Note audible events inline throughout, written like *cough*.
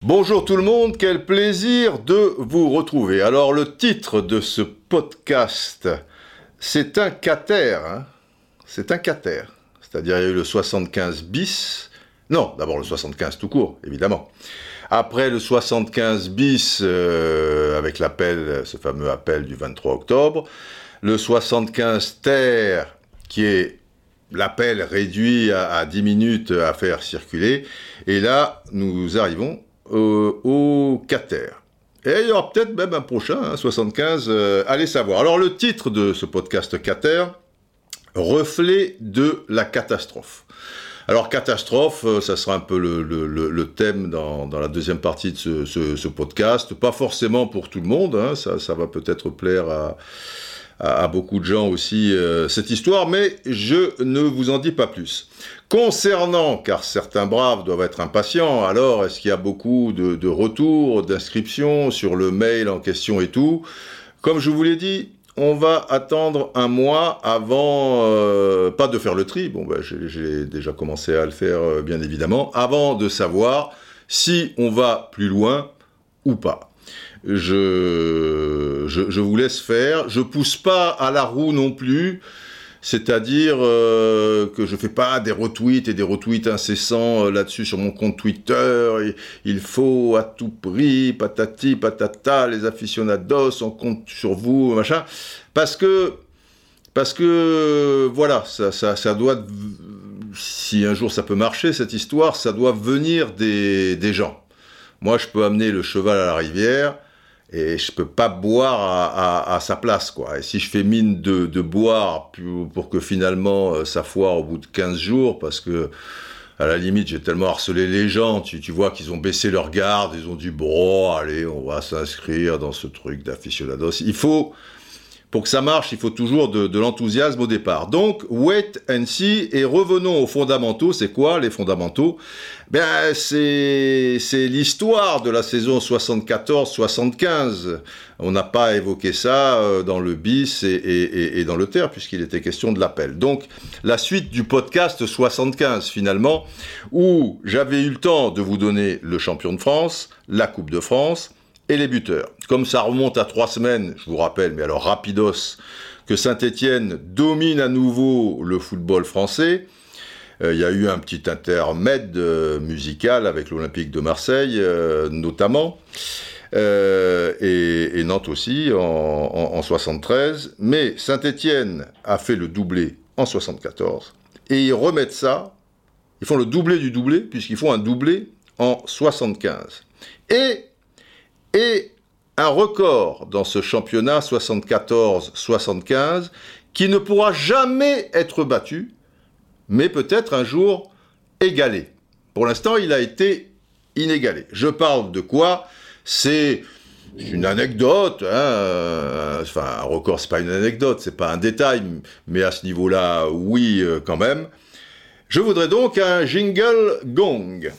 Bonjour tout le monde, quel plaisir de vous retrouver. Alors le titre de ce podcast, c'est un cater, hein c'est un cater. C'est-à-dire il y a eu le 75 bis, non, d'abord le 75 tout court, évidemment. Après le 75 bis, euh, avec l'appel, ce fameux appel du 23 octobre, le 75 terre, qui est l'appel réduit à, à 10 minutes à faire circuler, et là, nous arrivons euh, au Cater. Et il y aura peut-être même un prochain, hein, 75, euh, allez savoir. Alors le titre de ce podcast Cater, Reflet de la catastrophe. Alors catastrophe, euh, ça sera un peu le, thème dans, la deuxième partie de ce, podcast. Pas forcément pour tout le monde, hein, ça va peut-être plaire à, à- beaucoup de gens aussi euh, cette histoire, mais je ne vous en dis pas plus. Concernant, car certains braves doivent être impatients, alors est-ce qu'il y a beaucoup de, retours, d'inscriptions sur le mail en question et tout? Comme je vous l'ai dit, on va attendre un mois avant, euh, pas de faire le tri, bon ben, j'ai- j'ai déjà commencé à le faire euh, bien évidemment, avant de savoir si on va plus loin ou pas. Je, je, je vous laisse faire, je pousse pas à la roue non plus, c'est-à-dire euh, que je fais pas des retweets et des retweets incessants euh, là-dessus sur mon compte Twitter. Et il faut à tout prix, patati patata, les aficionados, on compte sur vous, machin. Parce que, parce que, voilà, ça, ça, ça doit, si un jour ça peut marcher cette histoire, ça doit venir des, des gens. Moi, je peux amener le cheval à la rivière et je peux pas boire à, à- à sa place, quoi. Et si je fais mine de, de boire pour, que finalement euh, ça foire au bout de 15 jours, parce que à la limite j'ai tellement harcelé les gens, tu, tu vois qu'ils ont baissé leur garde, ils ont dit bon, allez, on va s'inscrire dans ce truc d'aficionados. Il faut, pour que ça marche, il faut toujours de, l'enthousiasme au départ. Donc, wait and see, et revenons aux fondamentaux. C'est quoi les fondamentaux? Ben, c'est l'histoire de la saison 74-75. On n'a pas évoqué ça euh, dans le bis et- et- et dans le terre, puisqu'il était question de l'appel. Donc, la suite du podcast 75, finalement, où j'avais eu le temps de vous donner le champion de France, la Coupe de France, et les buteurs. Comme ça remonte à trois semaines, je vous rappelle, mais alors rapidos, que Saint-Étienne domine à nouveau le football français. Euh, Il y a eu un petit intermède euh, musical avec l'Olympique de Marseille, euh, notamment, et, Nantes aussi en, en, en 73. Mais Saint-Étienne a fait le doublé en 74, et ils remettent ça. Ils font le doublé du doublé, puisqu'ils font un doublé en 75. Et et un record dans ce championnat 74-75 qui ne pourra jamais être battu, mais peut-être un jour égalé. Pour l'instant, il a été inégalé. Je parle de quoi? C'est une anecdote, hein, euh, enfin un record, c'est pas une anecdote, c'est pas un détail, mais à ce niveau-là, oui, euh, quand même. Je voudrais donc un jingle gong.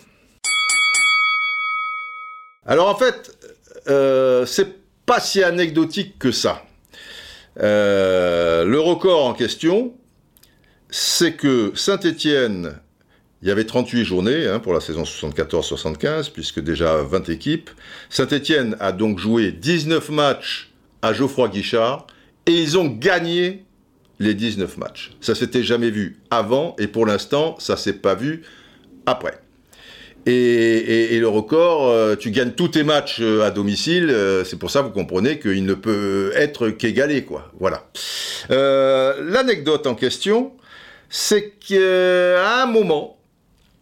Alors en fait, euh, c'est pas si anecdotique que ça. Euh, le record en question, c'est que Saint-Étienne, il y avait 38 journées hein, pour la saison 74-75, puisque déjà 20 équipes. Saint-Étienne a donc joué 19 matchs à Geoffroy Guichard, et ils ont gagné les 19 matchs. Ça s'était jamais vu avant, et pour l'instant, ça s'est pas vu après. Et, le record, euh, tu gagnes tous tes matchs euh, à domicile, euh, c'est pour ça vous comprenez qu'il ne peut être qu'égalé, quoi. Voilà. L'anecdote en question, c'est qu'à un moment,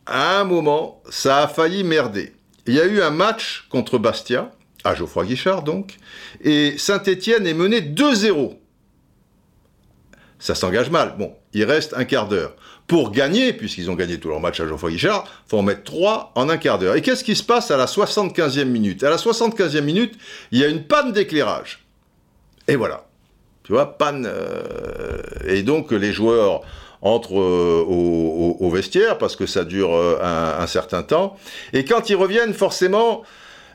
à un moment, ça a failli merder. Il y a eu un match contre Bastia, à Geoffroy Guichard donc, et Saint-Étienne est mené 2-0. Ça s'engage mal. Bon, il reste un quart d'heure. Pour gagner, puisqu'ils ont gagné tous leurs matchs à Geoffroy Guichard, faut en mettre 3 en un quart d'heure. Et qu'est-ce qui se passe à la 75e minute? À la 75e minute, il y a une panne d'éclairage. Et voilà. Tu vois, panne. euh, Et donc, les joueurs entrent euh, au, vestiaire parce que ça dure euh, un certain temps. Et quand ils reviennent, forcément,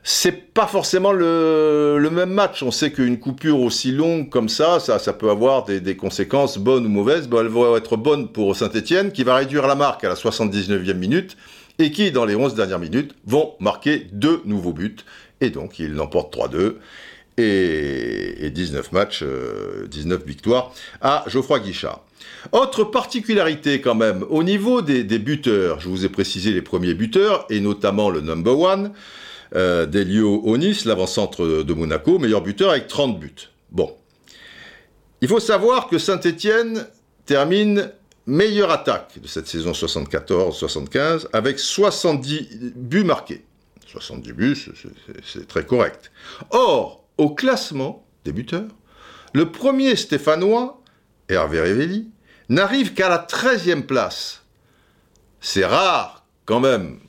c'est pas forcément le, même match. On sait qu'une coupure aussi longue comme ça, ça, ça peut avoir des, conséquences bonnes ou mauvaises. Bon, elle va être bonne pour Saint-Etienne, qui va réduire la marque à la 79e minute, et qui, dans les 11 dernières minutes, vont marquer deux nouveaux buts. Et donc, ils l'emportent 3-2. Et, 19 matchs, 19 euh, victoires à Geoffroy Guichard. Autre particularité quand même, au niveau des, des, buteurs, je vous ai précisé les premiers buteurs, et notamment le number one, euh, Delio Onis, l'avant-centre de Monaco, meilleur buteur avec 30 buts. Bon. Il faut savoir que Saint-Étienne termine meilleure attaque de cette saison 74-75 avec 70 buts marqués. 70 buts, c'est très correct. Or, au classement des buteurs, le premier stéphanois, Hervé Révelli, n'arrive qu'à la 13e place. C'est rare, quand même,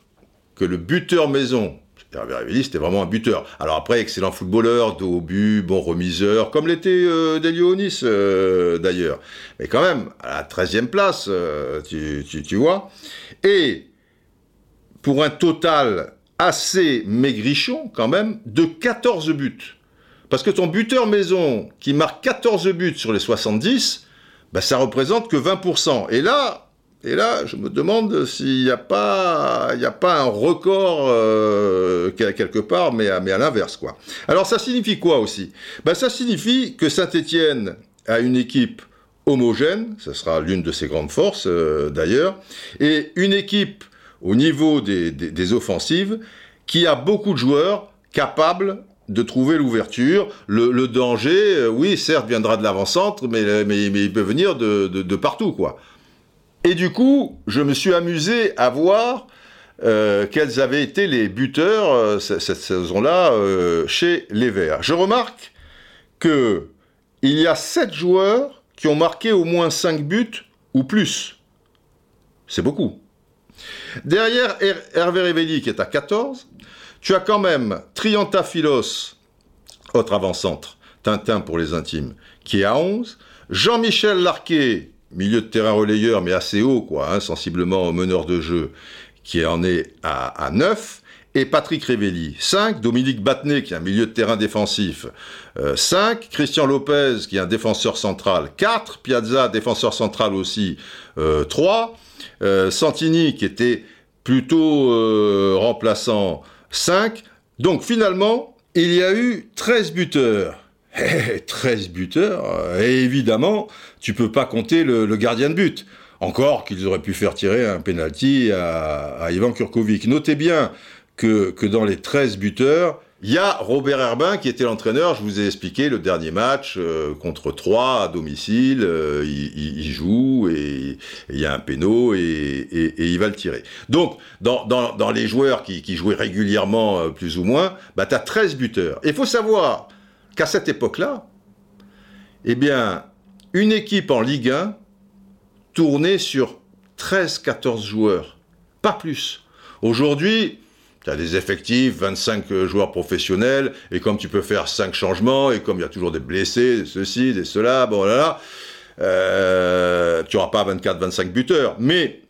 que le buteur maison C'était vraiment un buteur. Alors après, excellent footballeur, dos au but, bon remiseur, comme l'était euh, Delio euh, d'ailleurs. Mais quand même, à la 13e place, euh, tu, tu, vois. Et pour un total assez maigrichon, quand même, de 14 buts. Parce que ton buteur maison, qui marque 14 buts sur les 70, bah, ça représente que 20%. Et là, et là, je me demande s'il n'y a pas, a pas un record euh, quelque part, mais à, l'inverse, quoi. Alors, ça signifie quoi aussi? Ben, ça signifie que Saint-Étienne a une équipe homogène, ce sera l'une de ses grandes forces euh, d'ailleurs, et une équipe au niveau des, offensives qui a beaucoup de joueurs capables de trouver l'ouverture. Le, danger, euh, oui, certes, viendra de l'avant-centre, mais, mais, il peut venir de, de partout, quoi. Et du coup, je me suis amusé à voir euh, quels avaient été les buteurs euh, cette saison-là euh, chez les Verts. Je remarque que il y a sept joueurs qui ont marqué au moins 5 buts ou plus. C'est beaucoup. Derrière Hervé Révelli qui est à 14, tu as quand même Triantaphilos, autre avant-centre, Tintin pour les intimes, qui est à 11, Jean-Michel Larquet, milieu de terrain relayeur, mais assez haut, quoi, hein, sensiblement au meneur de jeu, qui en est à, 9, et Patrick Révelli, 5, Dominique Battenet, qui est un milieu de terrain défensif, 5, euh, Christian Lopez, qui est un défenseur central, 4, Piazza, défenseur central aussi, 3, euh, euh, Santini, qui était plutôt remplaçant, 5. Donc finalement, il y a eu 13 buteurs. 13 buteurs, et évidemment, tu peux pas compter le, gardien de but. Encore qu'ils auraient pu faire tirer un penalty à, Ivan Kurkovic. Notez bien que, que dans les 13 buteurs, il y a Robert Herbin qui était l'entraîneur, je vous ai expliqué le dernier match euh, contre 3 à domicile, euh, il, joue et il y a un péno et, il va le tirer. Donc dans, dans, les joueurs qui, qui, jouaient régulièrement euh, plus ou moins, bah, tu as 13 buteurs. Il faut savoir qu'à cette époque-là, eh bien, une équipe en Ligue 1 tournait sur 13-14 joueurs, pas plus. Aujourd'hui, tu as des effectifs, 25 joueurs professionnels, et comme tu peux faire 5 changements, et comme il y a toujours des blessés, ceci, des cela, bon là, là euh, tu n'auras pas 24-25 buteurs. Mais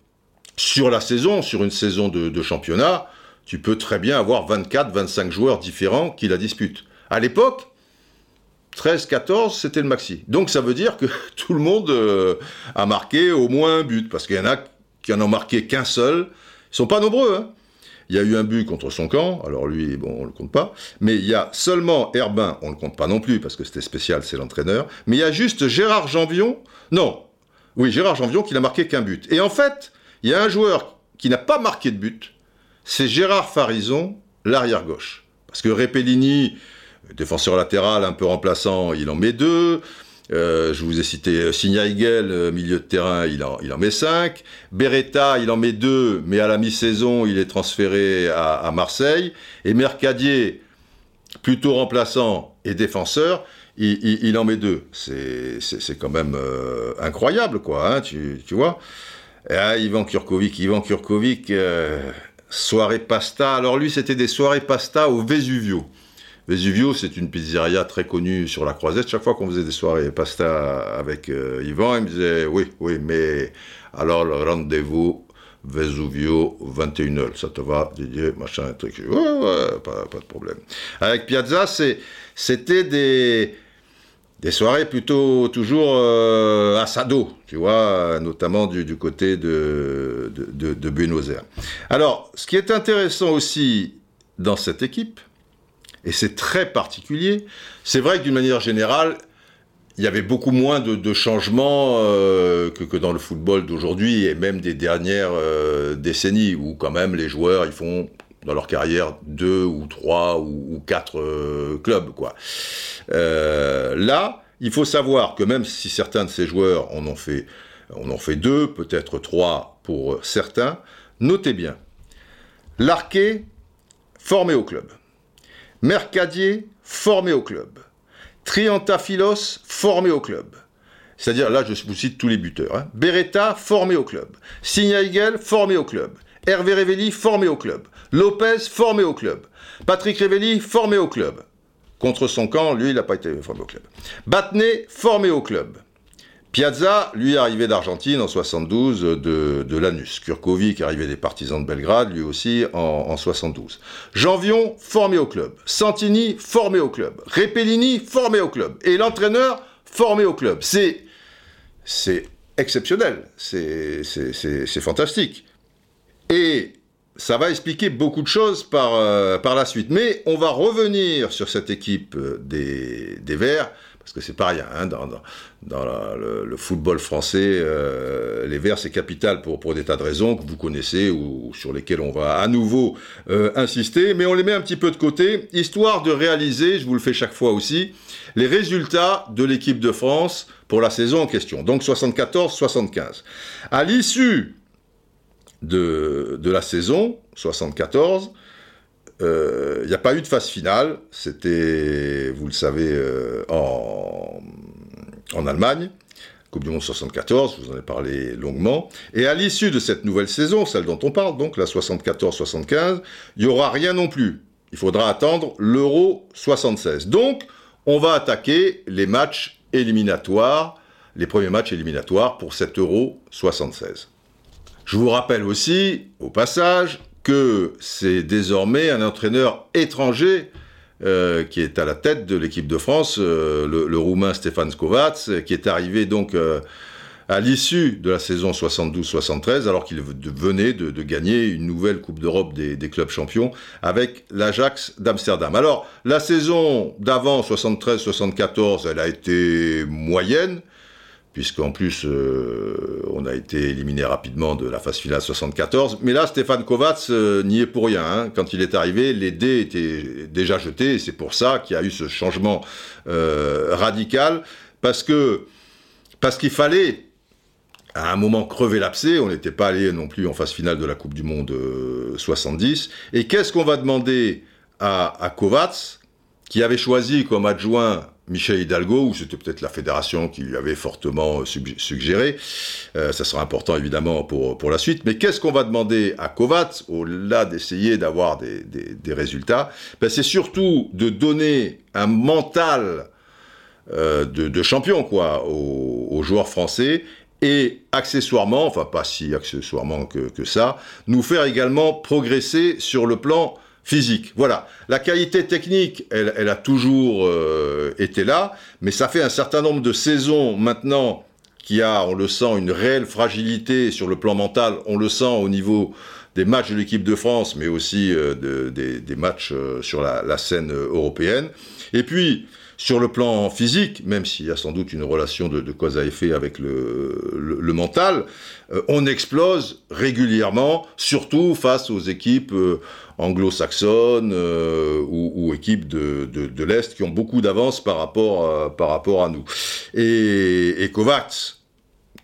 sur la saison, sur une saison de, de championnat, tu peux très bien avoir 24-25 joueurs différents qui la disputent. À l'époque, 13, 14, c'était le maxi. Donc ça veut dire que *laughs* tout le monde euh, a marqué au moins un but, parce qu'il y en a qui en ont marqué qu'un seul. Ils sont pas nombreux. Hein. Il y a eu un but contre son camp, alors lui, bon, on le compte pas. Mais il y a seulement Herbin, on le compte pas non plus, parce que c'était spécial, c'est l'entraîneur. Mais il y a juste Gérard Janvion, non, oui, Gérard Janvion qui n'a marqué qu'un but. Et en fait, il y a un joueur qui n'a pas marqué de but, c'est Gérard Farison, l'arrière gauche. Parce que Repellini, défenseur latéral un peu remplaçant, il en met deux. Euh, je vous ai cité euh, Signaigel, euh, milieu de terrain, il en, il en met cinq. Beretta, il en met deux, mais à la mi-saison, il est transféré à, Marseille. Et Mercadier, plutôt remplaçant et défenseur, il, en met deux. C'est quand même incroyable, quoi, hein, tu, tu, vois. Et, ah, Ivan Kurkovic, Ivan Kurkovic, soirée pasta. Alors lui, c'était des soirées pasta au Vesuvio. Vesuvio, c'est une pizzeria très connue sur la Croisette. Chaque fois qu'on faisait des soirées pasta avec euh, Yvan, il me disait oui, oui, mais alors le rendez-vous Vesuvio 21 Ça te va, Didier, machin, truc. Ouais, ouais, pas, pas de problème. Avec Piazza, c'était des soirées plutôt toujours euh, à Sado, tu vois, notamment du, côté de, Buenos Aires. Alors, ce qui est intéressant aussi dans cette équipe, et c'est très particulier, c'est vrai que d'une manière générale, il y avait beaucoup moins de, changements euh, que, que, dans le football d'aujourd'hui et même des dernières euh, décennies où quand même les joueurs ils font dans leur carrière deux ou trois ou, quatre euh, clubs quoi. là, il faut savoir que même si certains de ces joueurs en ont fait, en ont fait deux, peut-être trois pour certains, notez bien, Larquet formé au club, Mercadier formé au club. Triantafilos, formé au club. C'est-à-dire, là, je vous cite tous les buteurs. Hein. Beretta, formé au club. Signaigel, formé au club. Hervé Revelli, formé au club. Lopez, formé au club. Patrick Revelli, formé au club. Contre son camp, lui, il n'a pas été formé au club. Batné, formé au club. Piazza, lui, arrivé d'Argentine en 72 de, de Lanus. Kurkovic, arrivé des partisans de Belgrade, lui aussi en, en 72. Janvion, formé au club. Santini, formé au club. Repellini, formé au club. Et l'entraîneur, formé au club. C'est, exceptionnel. C'est, fantastique. Et ça va expliquer beaucoup de choses par, euh, la suite. Mais on va revenir sur cette équipe des, des Verts parce que c'est pas rien. Hein, dans, le, football français, euh, les Verts, c'est capital pour, des tas de raisons que vous connaissez ou, sur lesquelles on va à nouveau euh, insister, mais on les met un petit peu de côté, histoire de réaliser, je vous le fais chaque fois aussi, les résultats de l'équipe de France pour la saison en question. Donc 74-75. À l'issue de la saison 74, il euh, n'y a pas eu de phase finale. C'était, vous le savez, euh, en, en, Allemagne. Coupe du Monde 74, je vous en ai parlé longuement. Et à l'issue de cette nouvelle saison, celle dont on parle, donc la 74-75, il n'y aura rien non plus. Il faudra attendre l'Euro 76. Donc, on va attaquer les matchs éliminatoires, les premiers matchs éliminatoires pour cet Euro 76. Je vous rappelle aussi, au passage, que c'est désormais un entraîneur étranger euh, qui est à la tête de l'équipe de France, euh, le, roumain Stefan Kovacs, qui est arrivé donc euh, à l'issue de la saison 72-73, alors qu'il venait de, gagner une nouvelle Coupe d'Europe des, des, clubs champions avec l'Ajax d'Amsterdam. Alors, la saison d'avant 73-74, elle a été moyenne, puisqu'en plus euh, on a été éliminé rapidement de la phase finale 74. Mais là, Stéphane Kovacs euh, n'y est pour rien. Hein. Quand il est arrivé, les dés étaient déjà jetés, et c'est pour ça qu'il y a eu ce changement euh, radical, parce que parce qu'il fallait à un moment crever l'abcès, on n'était pas allé non plus en phase finale de la Coupe du Monde 70. Et qu'est-ce qu'on va demander à, à Kovacs, qui avait choisi comme adjoint Michel Hidalgo, ou c'était peut-être la fédération qui lui avait fortement suggéré. Euh, ça sera important évidemment pour, la suite. Mais qu'est-ce qu'on va demander à Kovacs, au-delà d'essayer d'avoir des, des, résultats? Ben, C'est surtout de donner un mental euh, de, champion quoi, aux, joueurs français et accessoirement, enfin pas si accessoirement que ça, nous faire également progresser sur le plan physique. Voilà. La qualité technique, elle, a toujours euh, été là, mais ça fait un certain nombre de saisons maintenant qui a, on le sent, une réelle fragilité sur le plan mental. On le sent au niveau des matchs de l'équipe de France, mais aussi euh, des, matchs euh, sur la, scène européenne. Et puis, sur le plan physique, même s'il y a sans doute une relation de, cause à effet avec le, mental, on explose régulièrement, surtout face aux équipes anglo-saxonnes euh, ou, équipes de, de, l'Est qui ont beaucoup d'avance par, rapport, euh, par rapport à nous. Et, et Kovacs,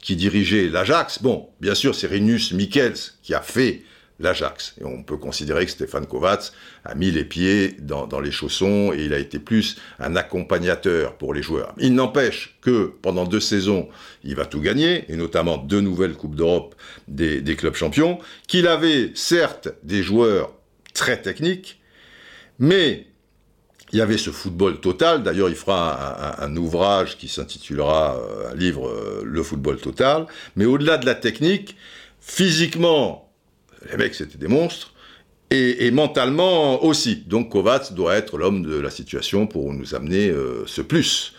qui dirigeait l'Ajax, bon, bien sûr, c'est Rinus Michels qui a fait l'Ajax. On peut considérer que Stéphane Kovacs a mis les pieds dans, les chaussons et il a été plus un accompagnateur pour les joueurs. Il n'empêche que pendant deux saisons, il va tout gagner, et notamment deux nouvelles Coupes d'Europe des, clubs champions, qu'il avait certes des joueurs très technique, mais il y avait ce football total. D'ailleurs, il fera un, ouvrage qui s'intitulera, euh, un livre, euh, Le football total. Mais au-delà de la technique, physiquement, Les mecs, c'était des monstres. Et, mentalement aussi. Donc Kovacs doit être l'homme de la situation pour nous amener euh, ce plus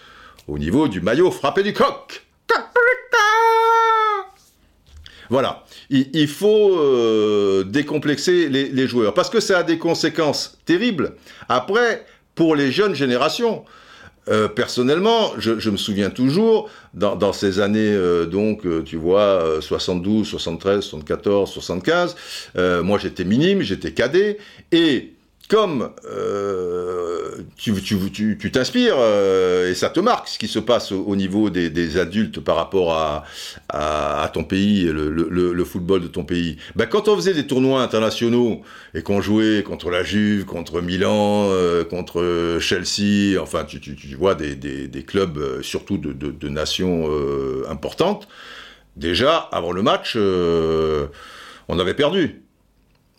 au niveau du maillot frappé du coq. Voilà, il, faut euh, décomplexer les, joueurs parce que ça a des conséquences terribles. Après, pour les jeunes générations, euh, personnellement, je, me souviens toujours, dans, ces années, euh, donc, euh, tu vois, 72, 73, 74, 75, moi j'étais minime, j'étais cadet, et comme euh, tu, tu, t'inspires euh, et ça te marque ce qui se passe au, niveau des, adultes par rapport à, à, ton pays, le, le, football de ton pays. Ben, quand on faisait des tournois internationaux et qu'on jouait contre la Juve, contre Milan, euh, contre Chelsea, enfin tu, vois des, des, clubs surtout de, de nations importantes, déjà avant le match, on avait perdu.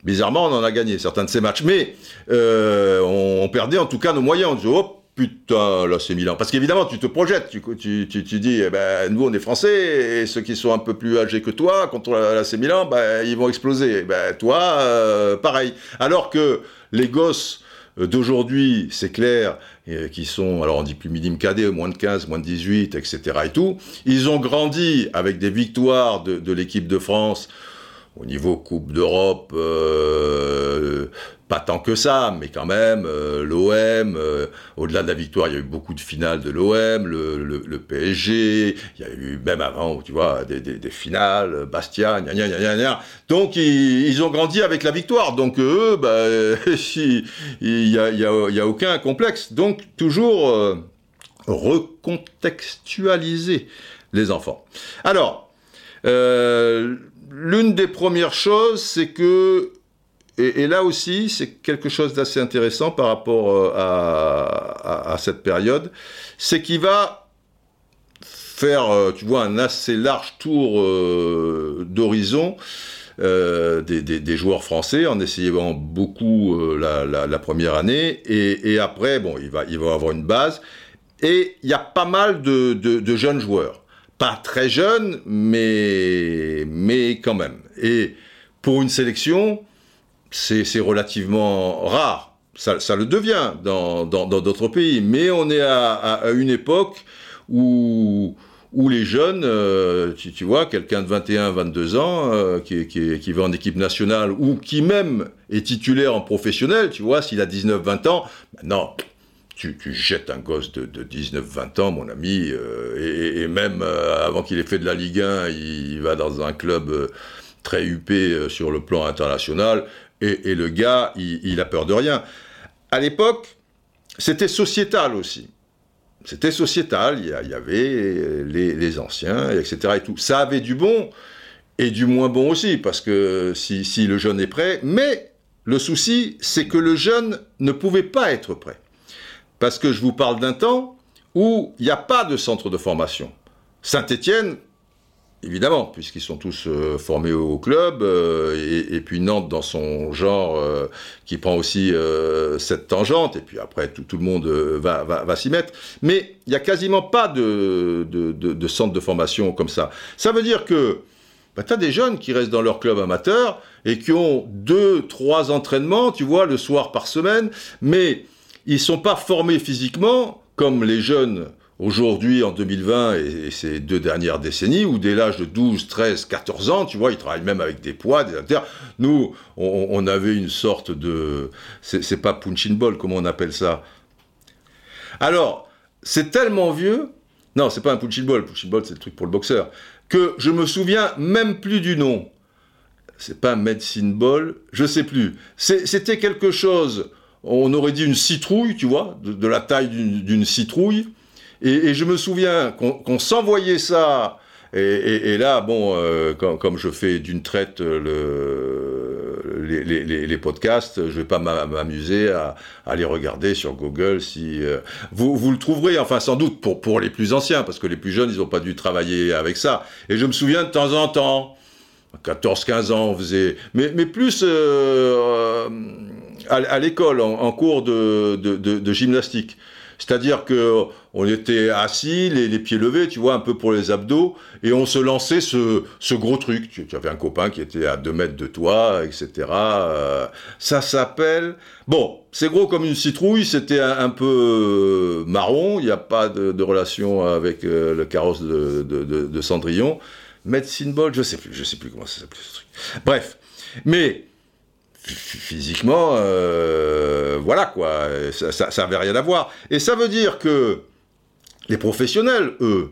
Bizarrement, on en a gagné certains de ces matchs, mais euh, on, perdait en tout cas nos moyens. On disait, oh putain, là c'est Milan. Parce qu'évidemment, tu te projettes, tu, tu, tu, dis, eh ben, nous on est français, et ceux qui sont un peu plus âgés que toi, contre la c'est Milan, ben, ils vont exploser. Ben, toi, euh, pareil. Alors que les gosses d'aujourd'hui, c'est clair, qui sont, alors on dit plus minime cadet, moins de 15, moins de 18, etc. et tout, ils ont grandi avec des victoires de, de l'équipe de France au niveau Coupe d'Europe, euh, pas tant que ça, mais quand même, euh, l'OM, euh, au-delà de la victoire, il y a eu beaucoup de finales de l'OM, le, PSG, il y a eu même avant, tu vois, des, finales, Bastia, gna gna gna gna Donc ils, ont grandi avec la victoire, donc eux, bah, *laughs* il n'y a, y a, aucun complexe. Donc toujours recontextualiser les enfants. Alors, l'une des premières choses, c'est que, et, là aussi, c'est quelque chose d'assez intéressant par rapport euh, à, cette période, c'est qu'il va faire, euh, tu vois, un assez large tour euh, d'horizon des, joueurs français en essayant beaucoup la, première année. Et, après bon il va il va avoir une base. Et il y a pas mal de jeunes joueurs pas très jeune, mais, mais quand même. Et pour une sélection, c'est relativement rare. Ça, ça, le devient dans d'autres pays. Mais on est à, à, une époque où, où les jeunes, euh, tu, vois, quelqu'un de 21, 22 ans, euh, qui, qui, qui, va en équipe nationale, ou qui même est titulaire en professionnel, tu vois, s'il a 19, 20 ans, non, tu, jettes un gosse de, 19-20 ans, mon ami, euh, et, même euh, avant qu'il ait fait de la Ligue 1, il, va dans un club euh, très huppé sur le plan international, et, le gars, il, a peur de rien. À l'époque, c'était sociétal aussi. C'était sociétal, il y, avait les, anciens, etc. Et tout. Ça avait du bon et du moins bon aussi, parce que si, si le jeune est prêt, mais le souci, c'est que le jeune ne pouvait pas être prêt. Parce que je vous parle d'un temps où il n'y a pas de centre de formation. Saint-Étienne, évidemment, puisqu'ils sont tous euh, formés au, club, euh, et, puis Nantes dans son genre euh, qui prend aussi cette tangente, et puis après tout, le monde va, s'y mettre. Mais il n'y a quasiment pas de, de, centre de formation comme ça. Ça veut dire que bah, tu as des jeunes qui restent dans leur club amateur et qui ont deux, trois entraînements, tu vois, le soir par semaine, mais ils ne sont pas formés physiquement comme les jeunes aujourd'hui en 2020 et, ces deux dernières décennies où dès l'âge de 12, 13, 14 ans, tu vois, ils travaillent même avec des poids, des haltères. Nous, on, avait une sorte de... C'est pas punching ball, comment on appelle ça Alors, c'est tellement vieux... Non, c'est pas un punching ball. Punching ball, c'est le truc pour le boxeur. Que je me souviens même plus du nom. C'est pas medicine ball, je sais plus. C'était quelque chose on aurait dit une citrouille, tu vois, de, la taille d'une citrouille. Et, je me souviens qu'on s'envoyait ça. Et, là, bon, euh, comme, je fais d'une traite le, les, podcasts, je vais pas m'amuser à, à, les regarder sur Google. Si euh, vous, vous le trouverez, enfin sans doute pour pour les plus anciens, parce que les plus jeunes, ils n'ont pas dû travailler avec ça. Et je me souviens de temps en temps, 14-15 ans, on faisait, mais plus. Euh, à, l'école, en, cours de, gymnastique. C'est-à-dire que on était assis, les, pieds levés, tu vois, un peu pour les abdos, et on se lançait ce, gros truc. Tu, avais un copain qui était à 2 mètres de toi, etc. Euh, ça s'appelle... Bon, c'est gros comme une citrouille, c'était un, peu marron, il n'y a pas de, relation avec le carrosse de, Cendrillon. Medicine Ball, je sais plus, je sais plus comment ça s'appelait ce truc. Bref, mais physiquement, euh, voilà quoi, ça n'avait rien à voir. Et ça veut dire que les professionnels, eux,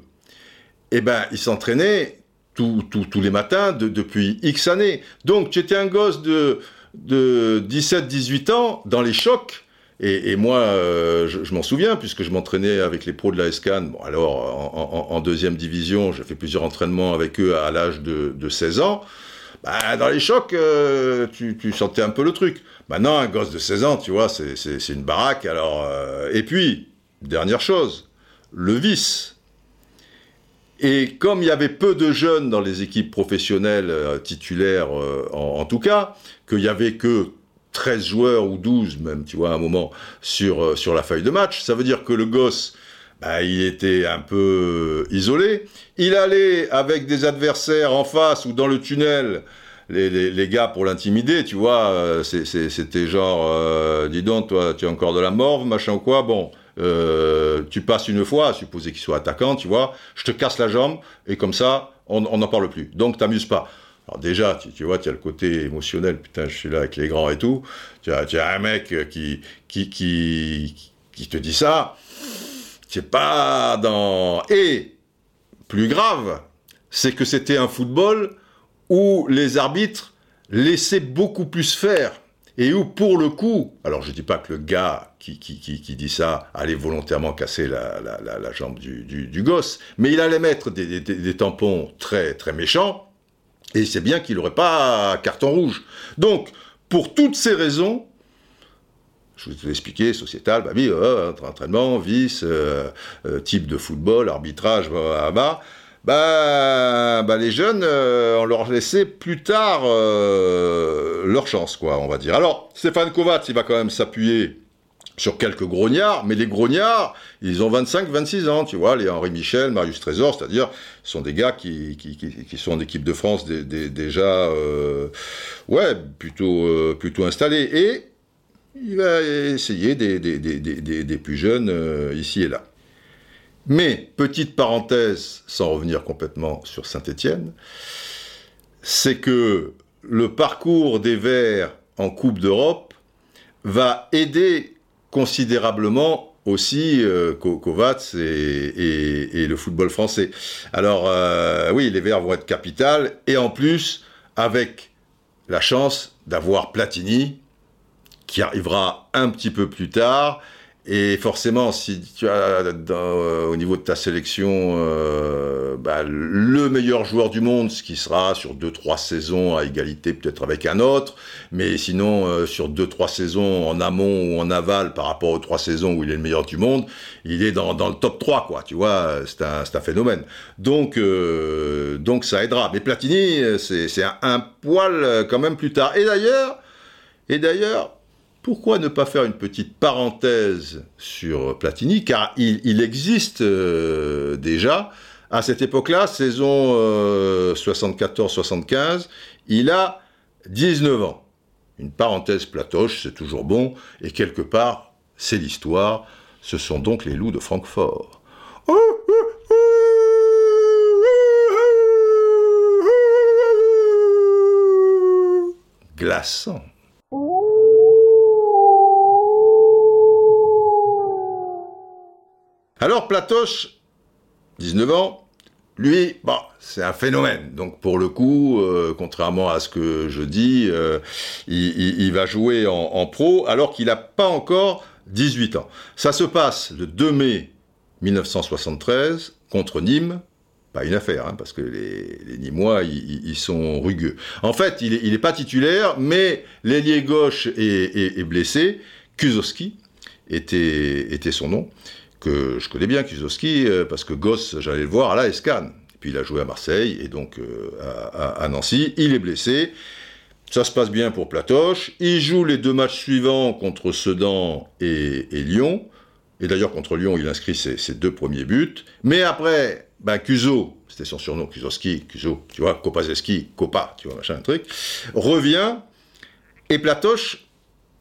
eh ben, ils s'entraînaient tous les matins depuis X années. Donc, tu étais un gosse de, de 17-18 ans dans les chocs. Et, moi, euh, je, m'en souviens, puisque je m'entraînais avec les pros de la SCAN. Bon, alors, en, deuxième division, j'ai fait plusieurs entraînements avec eux à l'âge de, de 16 ans. Bah, dans les chocs, euh, tu, sentais un peu le truc. Maintenant, un gosse de 16 ans, tu vois, c'est une baraque. Alors, euh, et puis, dernière chose, le vice. Et comme il y avait peu de jeunes dans les équipes professionnelles euh, titulaires, en, tout cas, qu'il y avait que 13 joueurs ou 12 même, tu vois, à un moment, sur, sur la feuille de match, ça veut dire que le gosse, bah, il était un peu isolé. Il allait avec des adversaires en face ou dans le tunnel, les, les, gars pour l'intimider, tu vois, euh, c'était genre, euh, dis donc, toi, tu as encore de la morve, machin ou quoi, bon, euh, tu passes une fois, supposer qu'il soit attaquant, tu vois, je te casse la jambe, et comme ça, on n'en parle plus. Donc, t'amuses pas. Alors déjà, tu, tu vois, tu as le côté émotionnel, putain, je suis là avec les grands et tout, tu as, as un mec qui, qui, qui, qui te dit ça, c'est pas dans... Et, plus grave, c'est que c'était un football où les arbitres laissaient beaucoup plus faire. Et où, pour le coup, alors je dis pas que le gars qui, qui, qui, dit ça allait volontairement casser la, jambe du, du, gosse, mais il allait mettre des tampons très, très méchants, et c'est bien qu'il n'aurait pas carton rouge. Donc, pour toutes ces raisons, je vous ai expliqué, sociétal, bah oui, euh, entraînement, vice, euh, euh, type de football, arbitrage, bah, bah, bah, bah les jeunes, on leur laissait plus tard leur chance, quoi, on va dire. Alors, Stéphane Kovacs, il va quand même s'appuyer sur quelques grognards, mais les grognards, ils ont 25, 26 ans, tu vois, les Henri Michel, Marius Trésor, c'est-à-dire, ce sont des gars qui, qui, qui, sont en équipe de France déjà, ouais, plutôt, plutôt installés. Et il va essayer des, plus jeunes euh, ici et là. Mais, petite parenthèse, sans revenir complètement sur Saint-Étienne, c'est que le parcours des Verts en Coupe d'Europe va aider considérablement aussi euh, Kovacs et, le football français. Alors euh, oui, les Verts vont être capital et en plus avec la chance d'avoir Platini qui arrivera un petit peu plus tard. Et forcément, si tu as euh, au niveau de ta sélection euh, bah, le meilleur joueur du monde, ce qui sera sur 2-3 saisons à égalité peut-être avec un autre, mais sinon euh, sur 2-3 saisons en amont ou en aval par rapport aux 3 saisons où il est le meilleur du monde, il est dans, dans le top 3, quoi, tu vois, c'est un, un, phénomène. Donc, donc ça aidera. Mais Platini, c'est un, un poil quand même plus tard. Et d'ailleurs, et d'ailleurs, pourquoi ne pas faire une petite parenthèse sur Platini Car il, existe euh, déjà. À cette époque-là, saison 74-75, euh, il a 19 ans. Une parenthèse platoche, c'est toujours bon. Et quelque part, c'est l'histoire. Ce sont donc les loups de Francfort. Glaçant. Alors Platoche, 19 ans, lui, bon, c'est un phénomène. Donc pour le coup, euh, contrairement à ce que je dis, euh, il, va jouer en, pro alors qu'il n'a pas encore 18 ans. Ça se passe le 2 mai 1973 contre Nîmes. Pas une affaire, hein, parce que les, Nîmois, ils, sont rugueux. En fait, il n'est pas titulaire, mais l'ailier gauche est, blessé. Kuzowski était son nom que je connais bien, Kuzowski, euh, parce que gosse, j'allais le voir à la Escan. Puis il a joué à Marseille et donc euh, à, Nancy. Il est blessé. Ça se passe bien pour Platoche. Il joue les deux matchs suivants contre Sedan et, Lyon. Et d'ailleurs, contre Lyon, il inscrit ses, deux premiers buts. Mais après, ben, Cuso, c'était son surnom, Kuzoski, Cuso, tu vois, Kopazeski, Kopa, tu vois, machin, un truc, revient et platoche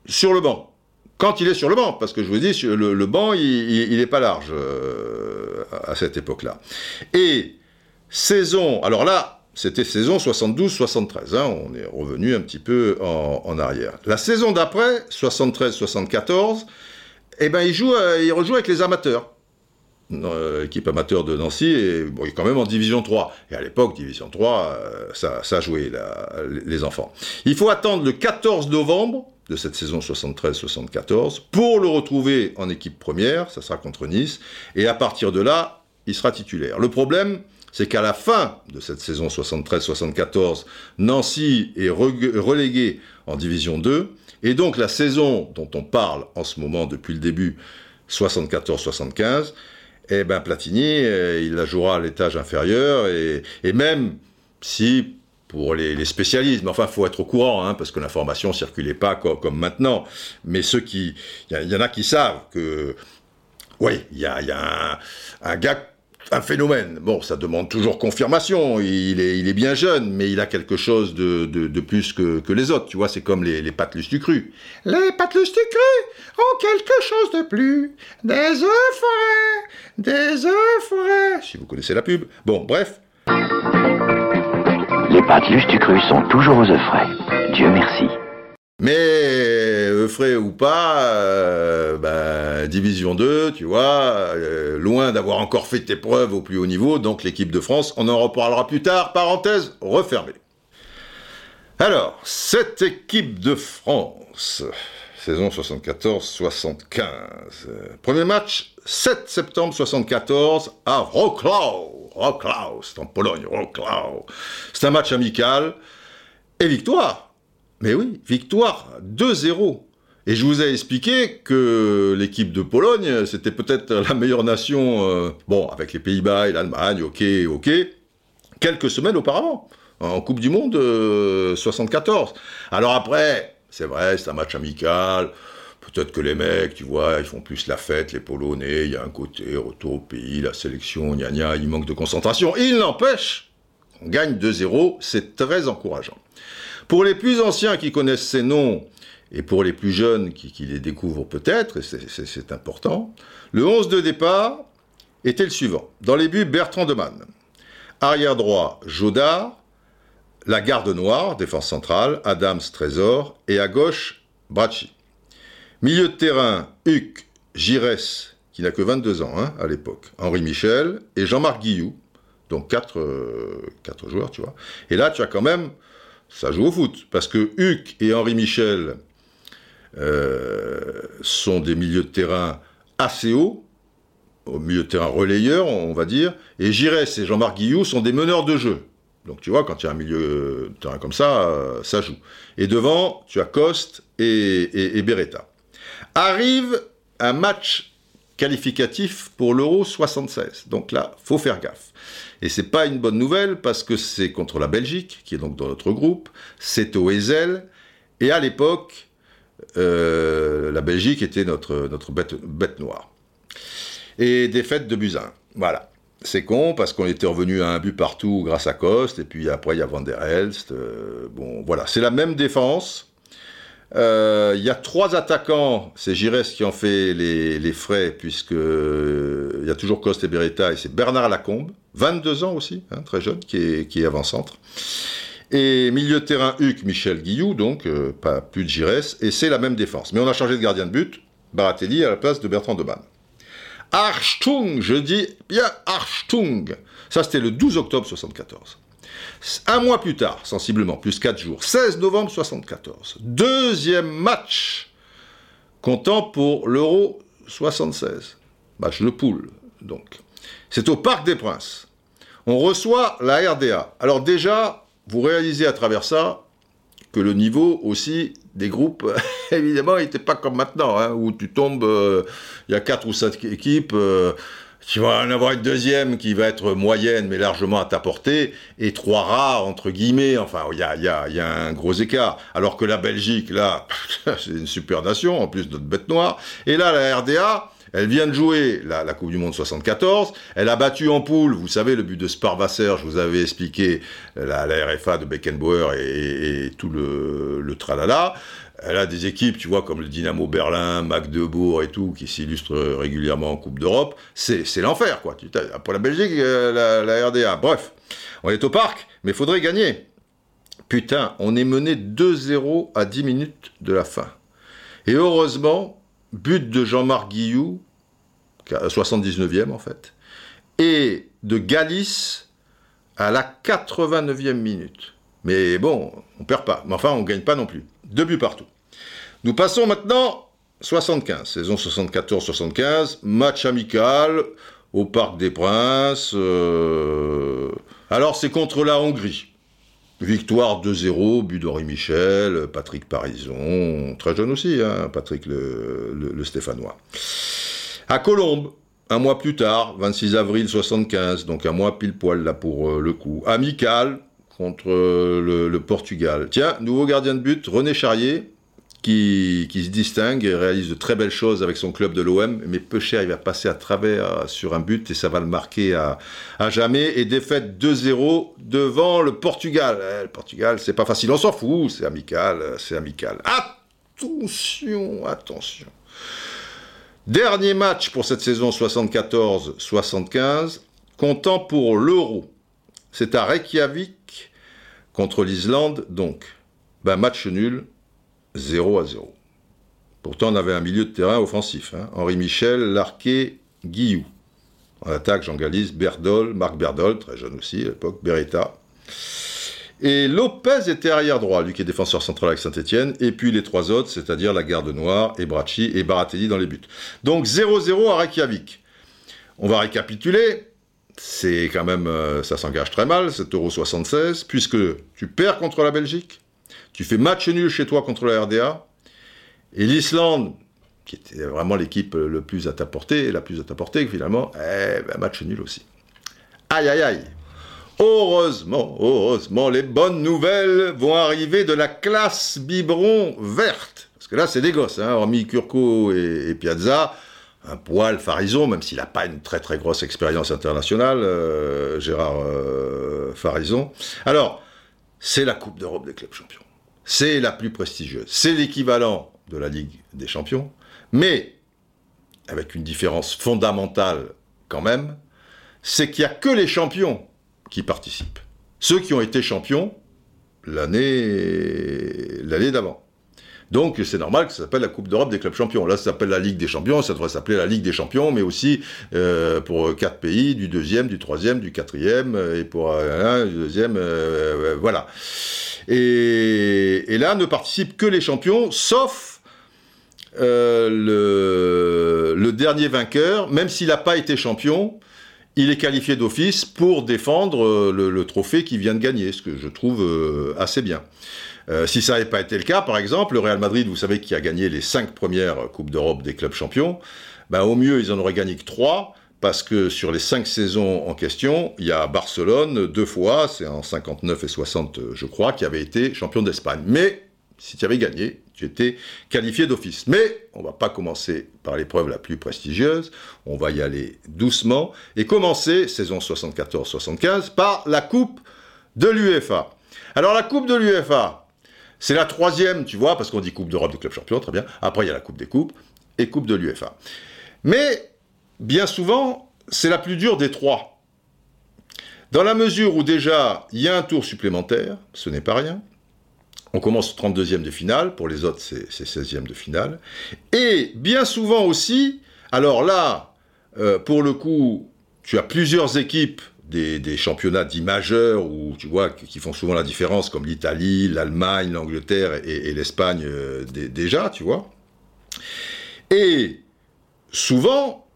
sur le banc. Quand il est sur le banc, parce que je vous dis, le, banc, il n'est pas large euh, à cette époque-là. Et saison, alors là, c'était saison 72-73, hein, on est revenu un petit peu en, arrière. La saison d'après, 73-74, eh ben, il, joue, euh, il rejoue avec les amateurs. L'équipe amateur de Nancy est, bon, il est quand même en division 3. Et à l'époque, division 3, euh, ça, ça jouait les enfants. Il faut attendre le 14 novembre de cette saison 73-74 pour le retrouver en équipe première, ça sera contre Nice, et à partir de là, il sera titulaire. Le problème, c'est qu'à la fin de cette saison 73-74, Nancy est relégué en Division 2, et donc la saison dont on parle en ce moment depuis le début, 74-75, eh ben Platini, euh, il la jouera à l'étage inférieur, et, même si pour les, spécialistes, mais enfin, faut être au courant, hein, parce que l'information circulait pas comme, maintenant. Mais ceux qui, il y, en a qui savent que, oui, il y a, un, un gars un phénomène. Bon, ça demande toujours confirmation. Il est, il est bien jeune, mais il a quelque chose de, de, plus que, que, les autres. Tu vois, c'est comme les, les patelus du cru. Les patelus du cru ont quelque chose de plus. Des œufs forêts, des œufs forêts. Si vous connaissez la pub. Bon, bref. Les patelus du cru sont toujours aux œufs frais. Dieu merci. Mais frais ou pas, euh, ben, Division 2, tu vois, euh, loin d'avoir encore fait tes preuves au plus haut niveau, donc l'équipe de France, on en reparlera plus tard, parenthèse refermée. Alors, cette équipe de France, saison 74-75, premier match, 7 septembre 74 à Wrocław, Wrocław, c'est en Pologne, Wrocław. C'est un match amical, et victoire mais oui, victoire 2-0. Et je vous ai expliqué que l'équipe de Pologne, c'était peut-être la meilleure nation, euh, bon, avec les Pays-Bas et l'Allemagne, ok, ok, quelques semaines auparavant, en Coupe du Monde 74. Euh, Alors après, c'est vrai, c'est un match amical. Peut-être que les mecs, tu vois, ils font plus la fête, les Polonais, il y a un côté retour au pays, la sélection, gna gna, il manque de concentration. Il n'empêche, on gagne 2-0, c'est très encourageant. Pour les plus anciens qui connaissent ces noms, et pour les plus jeunes qui, les découvrent peut-être, et c'est important, le 11 de départ était le suivant. Dans les buts, Bertrand Demann. Arrière droit, Jodard. La garde noire, défense centrale, Adams Trésor. Et à gauche, Bracci. Milieu de terrain, Huc, Giresse, qui n'a que 22 ans hein, à l'époque, Henri Michel et Jean-Marc Guillou. Donc quatre, euh, quatre joueurs, tu vois. Et là, tu as quand même ça joue au foot. Parce que Huck et Henri Michel euh, sont des milieux de terrain assez hauts, au milieu de terrain relayeurs, on va dire, et Giresse et Jean-Marc Guillou sont des meneurs de jeu. Donc tu vois, quand il y a un milieu de terrain comme ça, euh, ça joue. Et devant, tu as Coste et Beretta. Arrive un match qualificatif pour l'Euro 76. Donc là, faut faire gaffe. Et c'est pas une bonne nouvelle parce que c'est contre la Belgique, qui est donc dans notre groupe, c'est au Ezel, et à l'époque, euh, la Belgique était notre, bête, noire. Et défaite de Buzyn. Voilà. C'est con parce qu'on était revenu à un but partout grâce à Coste, et puis après il y a Van der Helst. Euh, bon, voilà. C'est la même défense, euh, il y a trois attaquants, c'est Giresse qui en fait les, frais, puisque il y a toujours Coste et Beretta, et c'est Bernard Lacombe, 22 ans aussi, hein, très jeune, qui est, avant-centre. Et milieu de terrain, Huc, Michel Guillou, donc euh, pas plus de Giresse, et c'est la même défense. Mais on a changé de gardien de but, Baratelli à la place de Bertrand Demann. Archtung, je dis bien Archtung. Ça, c'était le 12 octobre 74. Un mois plus tard, sensiblement, plus 4 jours, 16 novembre 74, deuxième match comptant pour l'Euro 76. Match de poule, donc. C'est au Parc des Princes. On reçoit la RDA. Alors déjà, vous réalisez à travers ça que le niveau aussi des groupes, *laughs* évidemment, n'était pas comme maintenant, hein, où tu tombes, euh, il y a 4 ou 5 équipes. Euh, tu vas en avoir une deuxième qui va être moyenne mais largement à ta portée, et trois rares, entre guillemets, enfin, il y a, y, a, y a, un gros écart. Alors que la Belgique, là, *laughs* c'est une super nation, en plus notre bête noire. Et là, la RDA, Elle vient de jouer la, Coupe du Monde 74. Elle a battu en poule, vous savez, le but de Sparvasser, je vous avais expliqué la, RFA de Beckenbauer et, tout le tralala. Elle a des équipes, tu vois, comme le Dynamo Berlin, Magdebourg et tout, qui s'illustrent régulièrement en Coupe d'Europe. C'est l'enfer, quoi. Pour la Belgique, euh, la, RDA. Bref, on est au parc, mais faudrait gagner. Putain, on est mené 2-0 à 10 minutes de la fin. Et heureusement, but de Jean-Marc Guillou, 79e en fait, et de Galice à la 89e minute. Mais bon, on perd pas. Mais enfin, on gagne pas non plus. Deux buts partout. Nous passons maintenant 75, saison 74-75, match amical au Parc des Princes. Euh, alors c'est contre la Hongrie. Victoire 2-0, but Michel, Patrick Parison, très jeune aussi, hein, Patrick le, Stéphanois. À Colombes, un mois plus tard, 26 avril 75, donc un mois pile poil là pour euh, le coup. Amical, contre euh, le, Portugal. Tiens, nouveau gardien de but, René Charrier, qui, se distingue et réalise de très belles choses avec son club de l'OM, mais peu cher, il va passer à travers euh, sur un but et ça va le marquer à, jamais. Et défaite 2-0 devant le Portugal. Eh, le Portugal, c'est pas facile, on s'en fout, c'est amical, c'est amical. Attention, attention. Dernier match pour cette saison 74-75, comptant pour l'Euro. C'est à Reykjavik contre l'Islande, donc. Ben, match nul, 0 à 0. Pourtant, on avait un milieu de terrain offensif. Hein. Henri Michel, Larquet, Guillou. En attaque, Jean Galis, Berdol, Marc Berdol, très jeune aussi à l'époque, Beretta. Et Lopez était arrière droit, lui qui est défenseur central avec Saint-Etienne, et puis les trois autres, c'est-à-dire la garde noire, et Bracci et Baratelli dans les buts. Donc 0-0 à Reykjavik. On va récapituler c'est quand même, euh, ça s'engage très mal, cet Euro 76, puisque tu perds contre la Belgique, tu fais match nul chez toi contre la RDA, et l'Islande, qui était vraiment l'équipe le plus à ta portée, la plus à ta portée, finalement, eh ben, match nul aussi. Aïe aïe aïe Heureusement, heureusement, les bonnes nouvelles vont arriver de la classe biberon verte. Parce que là, c'est des gosses, hein, hormis Kurko et Piazza un poil Farison, même s'il n'a pas une très très grosse expérience internationale, euh, Gérard euh. Alors, c'est la Coupe d'Europe des clubs champions. C'est la plus prestigieuse. C'est l'équivalent de la Ligue des champions, mais avec une différence fondamentale quand même, c'est qu'il n'y a que les champions qui participent. Ceux qui ont été champions l'année d'avant. Donc c'est normal que ça s'appelle la Coupe d'Europe des clubs champions. Là, ça s'appelle la Ligue des champions, ça devrait s'appeler la Ligue des champions, mais aussi euh, pour quatre pays, du deuxième, du troisième, du quatrième, euh, et pour un, du deuxième, euh, voilà. Et, là, ne participent que les champions, sauf le, dernier vainqueur, même s'il n'a pas été champion, il est qualifié d'office pour défendre le, trophée qu'il vient de gagner, ce que je trouve assez bien. Euh, si ça n'avait pas été le cas, par exemple, le Real Madrid, vous savez, qui a gagné les cinq premières Coupes d'Europe des clubs champions, ben, au mieux, ils en auraient gagné que trois, parce que sur les cinq saisons en question, il y a Barcelone deux fois, c'est en 59 et 60, je crois, qui avait été champion d'Espagne. Mais si tu avais gagné, tu étais qualifié d'office. Mais on va pas commencer par l'épreuve la plus prestigieuse, on va y aller doucement et commencer, saison 74-75, par la Coupe de l'UEFA. Alors la Coupe de l'UEFA, c'est la troisième, tu vois, parce qu'on dit Coupe d'Europe des clubs champions, très bien. Après, il y a la Coupe des coupes et Coupe de l'UEFA. Mais, bien souvent, c'est la plus dure des trois. Dans la mesure où déjà, il y a un tour supplémentaire, ce n'est pas rien. On commence au 32e de finale, pour les autres, c'est 16e de finale. Et bien souvent aussi, alors là, euh, pour le coup, tu as plusieurs équipes des, championnats dits majeurs, où tu vois, qui font souvent la différence, comme l'Italie, l'Allemagne, l'Angleterre et, l'Espagne euh, déjà, tu vois. Et souvent,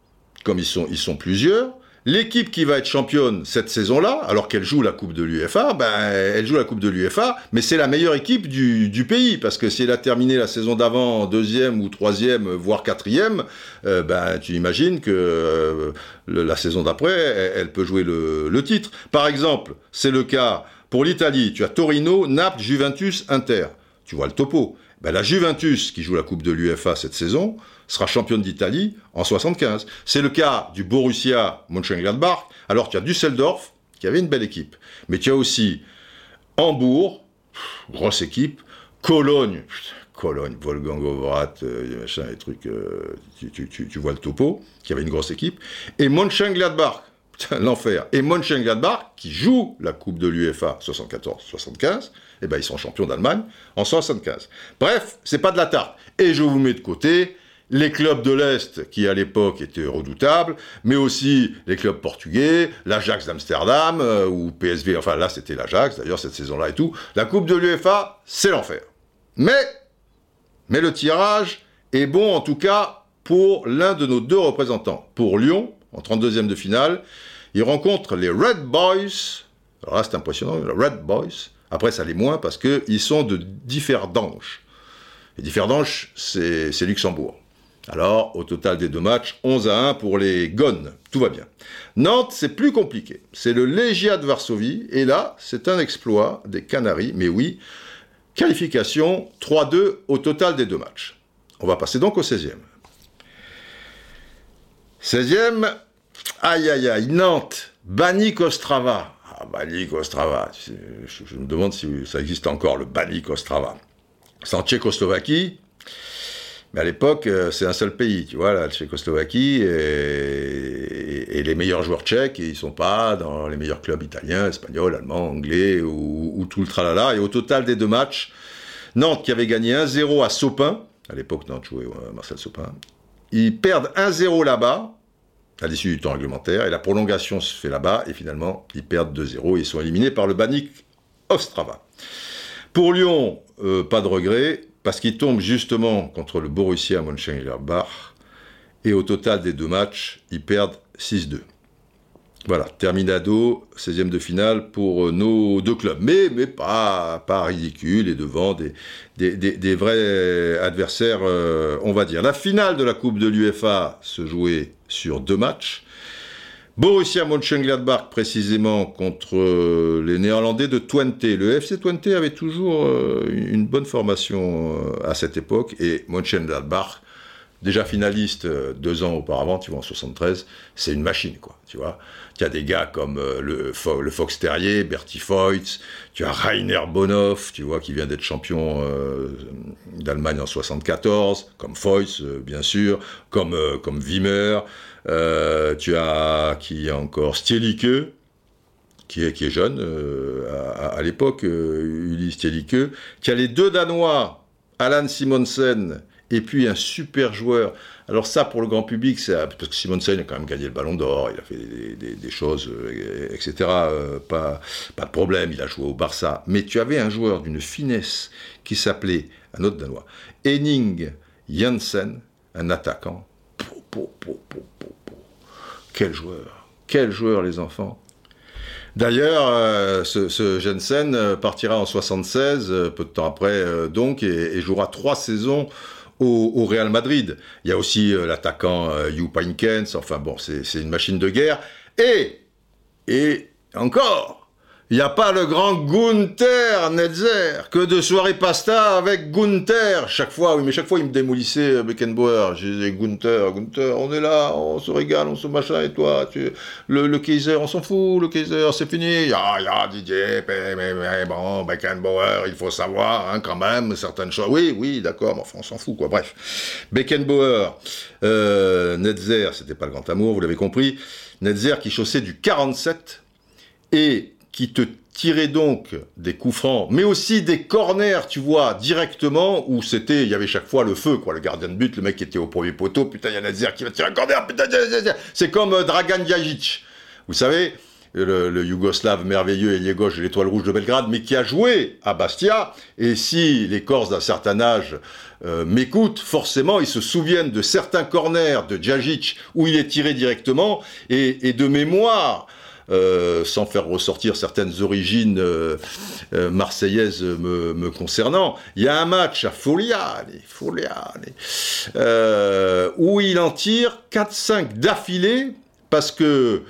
comme ils sont, ils sont plusieurs, L'équipe qui va être championne cette saison-là, alors qu'elle joue la Coupe de l'UFA, ben, elle joue la Coupe de l'UFA, mais c'est la meilleure équipe du, pays, parce que si elle a terminé la saison d'avant deuxième ou troisième, voire quatrième, euh, ben, tu imagines que euh, la saison d'après, elle, peut jouer le, le titre. Par exemple, c'est le cas pour l'Italie, tu as Torino, Naples, Juventus, Inter. Tu vois le topo. ben, la Juventus, qui joue la Coupe de l'UFA cette saison, sera championne d'Italie en 75. C'est le cas du Borussia Mönchengladbach, alors tu as Düsseldorf, qui avait une belle équipe. Mais tu as aussi Hambourg, grosse équipe, Cologne, Cologne, Wolfgang Ovrat, euh, machin, les trucs, euh, tu, vois le topo, qui avait une grosse équipe, et Mönchengladbach, *laughs* l'enfer, et Mönchengladbach, qui joue la Coupe de l'UEFA 74-75, eh ben ils sont champions d'Allemagne en 75. Bref, c'est pas de la tarte. Et je vous mets de côté les clubs de l'Est qui à l'époque étaient redoutables, mais aussi les clubs portugais, l'Ajax d'Amsterdam, euh, ou PSV, enfin là c'était l'Ajax d'ailleurs cette saison-là et tout. La Coupe de l'UEFA, c'est l'enfer. Mais, mais le tirage est bon en tout cas pour l'un de nos deux représentants. Pour Lyon, en 32e de finale, il rencontre les Red Boys. Alors là c'est impressionnant, les Red Boys. Après ça l'est moins parce qu'ils sont de Differdange. Et Differdange, c'est Luxembourg. Alors, au total des deux matchs, 11 à 1 pour les Gones. Tout va bien. Nantes, c'est plus compliqué. C'est le Legia de Varsovie. Et là, c'est un exploit des Canaries. Mais oui, qualification 3-2 au total des deux matchs. On va passer donc au 16e. 16e, aïe aïe aïe, Nantes, Banik Ostrava. Ah, Banik Ostrava, je, me demande si ça existe encore, le Banik Ostrava. C'est en Tchécoslovaquie, mais à l'époque, euh, c'est un seul pays, tu vois, la Tchécoslovaquie, et, les meilleurs joueurs tchèques, ils sont pas dans les meilleurs clubs italiens, espagnols, allemands, anglais, ou, tout le tralala. Et au total des deux matchs, Nantes qui avait gagné 1-0 à Sopin, à l'époque Nantes jouait Marcel Sopin, ils perdent 1-0 là-bas, à l'issue du temps réglementaire, et la prolongation se fait là-bas, et finalement, ils perdent 2-0, ils sont éliminés par le Banik Ostrava. Pour Lyon, euh, pas de regret, parce qu'il tombe justement contre le Borussia Mönchengladbach, et au total des deux matchs, ils perdent 6-2. Voilà, terminado, 16e de finale pour euh, nos deux clubs. Mais, pas, pas ridicule et devant des, des, vrais adversaires, euh, on va dire. La finale de la Coupe de l'UFA se jouait sur deux matchs. Borussia Mönchengladbach précisément contre euh, les Néerlandais de Twente. Le FC Twente avait toujours euh, une bonne formation euh, à cette époque et Mönchengladbach, déjà finaliste deux ans auparavant, tu vois, en 73, c'est une machine, quoi, tu vois. Tu as des gars comme le, Fox Terrier, Bertie Voigt, tu as Rainer Bonhoff, tu vois, qui vient d'être champion d'Allemagne en 74, comme Voigt, bien sûr, comme, comme Wimmer, euh, tu as qui est encore Stielike, qui est, qui est jeune euh, à, l'époque, euh, Stielike. Tu as les deux Danois, Alan Simonsen, et puis un super joueur. Alors ça, pour le grand public, c'est parce que Simonsen a quand même gagné le Ballon d'Or, il a fait des, choses, etc. pas, pas de problème, il a joué au Barça. Mais tu avais un joueur d'une finesse qui s'appelait, un autre Danois, Henning Janssen, un attaquant quel joueur Quel joueur, les enfants D'ailleurs, euh, ce, Jensen euh, partira en 76, euh, peu de temps après donc, et, jouera trois saisons au, Real Madrid. Il y a aussi l'attaquant Hugh Pinkens, enfin bon, c'est une machine de guerre. Et, et encore, n'y a pas le grand Gunther Netzer. Que de soirée pasta avec Gunther. Chaque fois, oui, mais chaque fois, il me démolissait euh, Beckenbauer. Je disais, Gunther, Gunther, on est là, on se régale, on se machin, et toi, tu... le, le Kaiser, on s'en fout, le Kaiser, c'est fini. Ya, ya, Didier, mais, mais, bon, Beckenbauer, il faut savoir, hein, quand même, certaines choses. Oui, oui, d'accord, mais enfin, on s'en fout, quoi. Bref. Beckenbauer, euh, Netzer, c'était pas le grand amour, vous l'avez compris. Netzer qui chaussait du 47 et qui te tirait donc des coups francs, mais aussi des corners, tu vois, directement, où c'était, il y avait chaque fois le feu, quoi, le gardien de but, le mec qui était au premier poteau, putain, il y a Nazir qui va tirer un corner, putain, c'est comme euh, Dragan Jajic, vous savez, le, Yougoslave merveilleux ailier gauche de l'étoile rouge de Belgrade, mais qui a joué à Bastia, et si les Corses d'un certain âge euh, m'écoutent, forcément, ils se souviennent de certains corners de Djajic où il est tiré directement, et de mémoire, euh, sans faire ressortir certaines origines euh, euh, marseillaises me, concernant. Il y a un match à Foliane, Foliane où il en tire 4-5 d'affilée parce que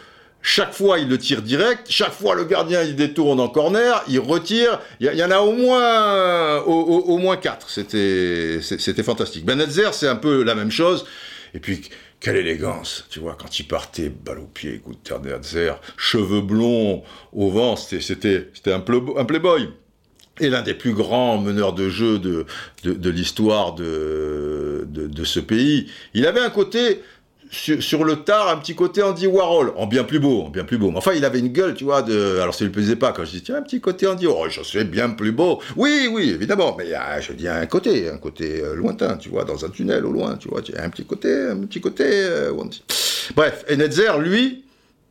chaque fois, il le tire direct. Chaque fois, le gardien, il détourne en corner. Il retire. Il y, en a au moins, au, moins quatre. C'était, c'était fantastique. Benetzer, c'est un peu la même chose. Et puis, quelle élégance, tu vois, quand il partait, balle au pied, écoute, Benetzer, cheveux blonds au vent, c'était, un, playboy et l'un des plus grands meneurs de jeu de, de, de l'histoire de, de, de, ce pays. Il avait un côté, sur, le tard un petit côté Andy Warhol, en bien plus beau, en bien plus beau. Mais enfin, il avait une gueule, tu vois, de... Alors, ça lui plaisait pas quand je dis, tiens, un petit côté Andy Oh, je sais bien plus beau. Oui, oui, évidemment, mais je dis un côté, un côté euh, lointain, tu vois, dans un tunnel au loin, tu vois, un petit côté, un petit côté euh, Bref, et Netzer, lui,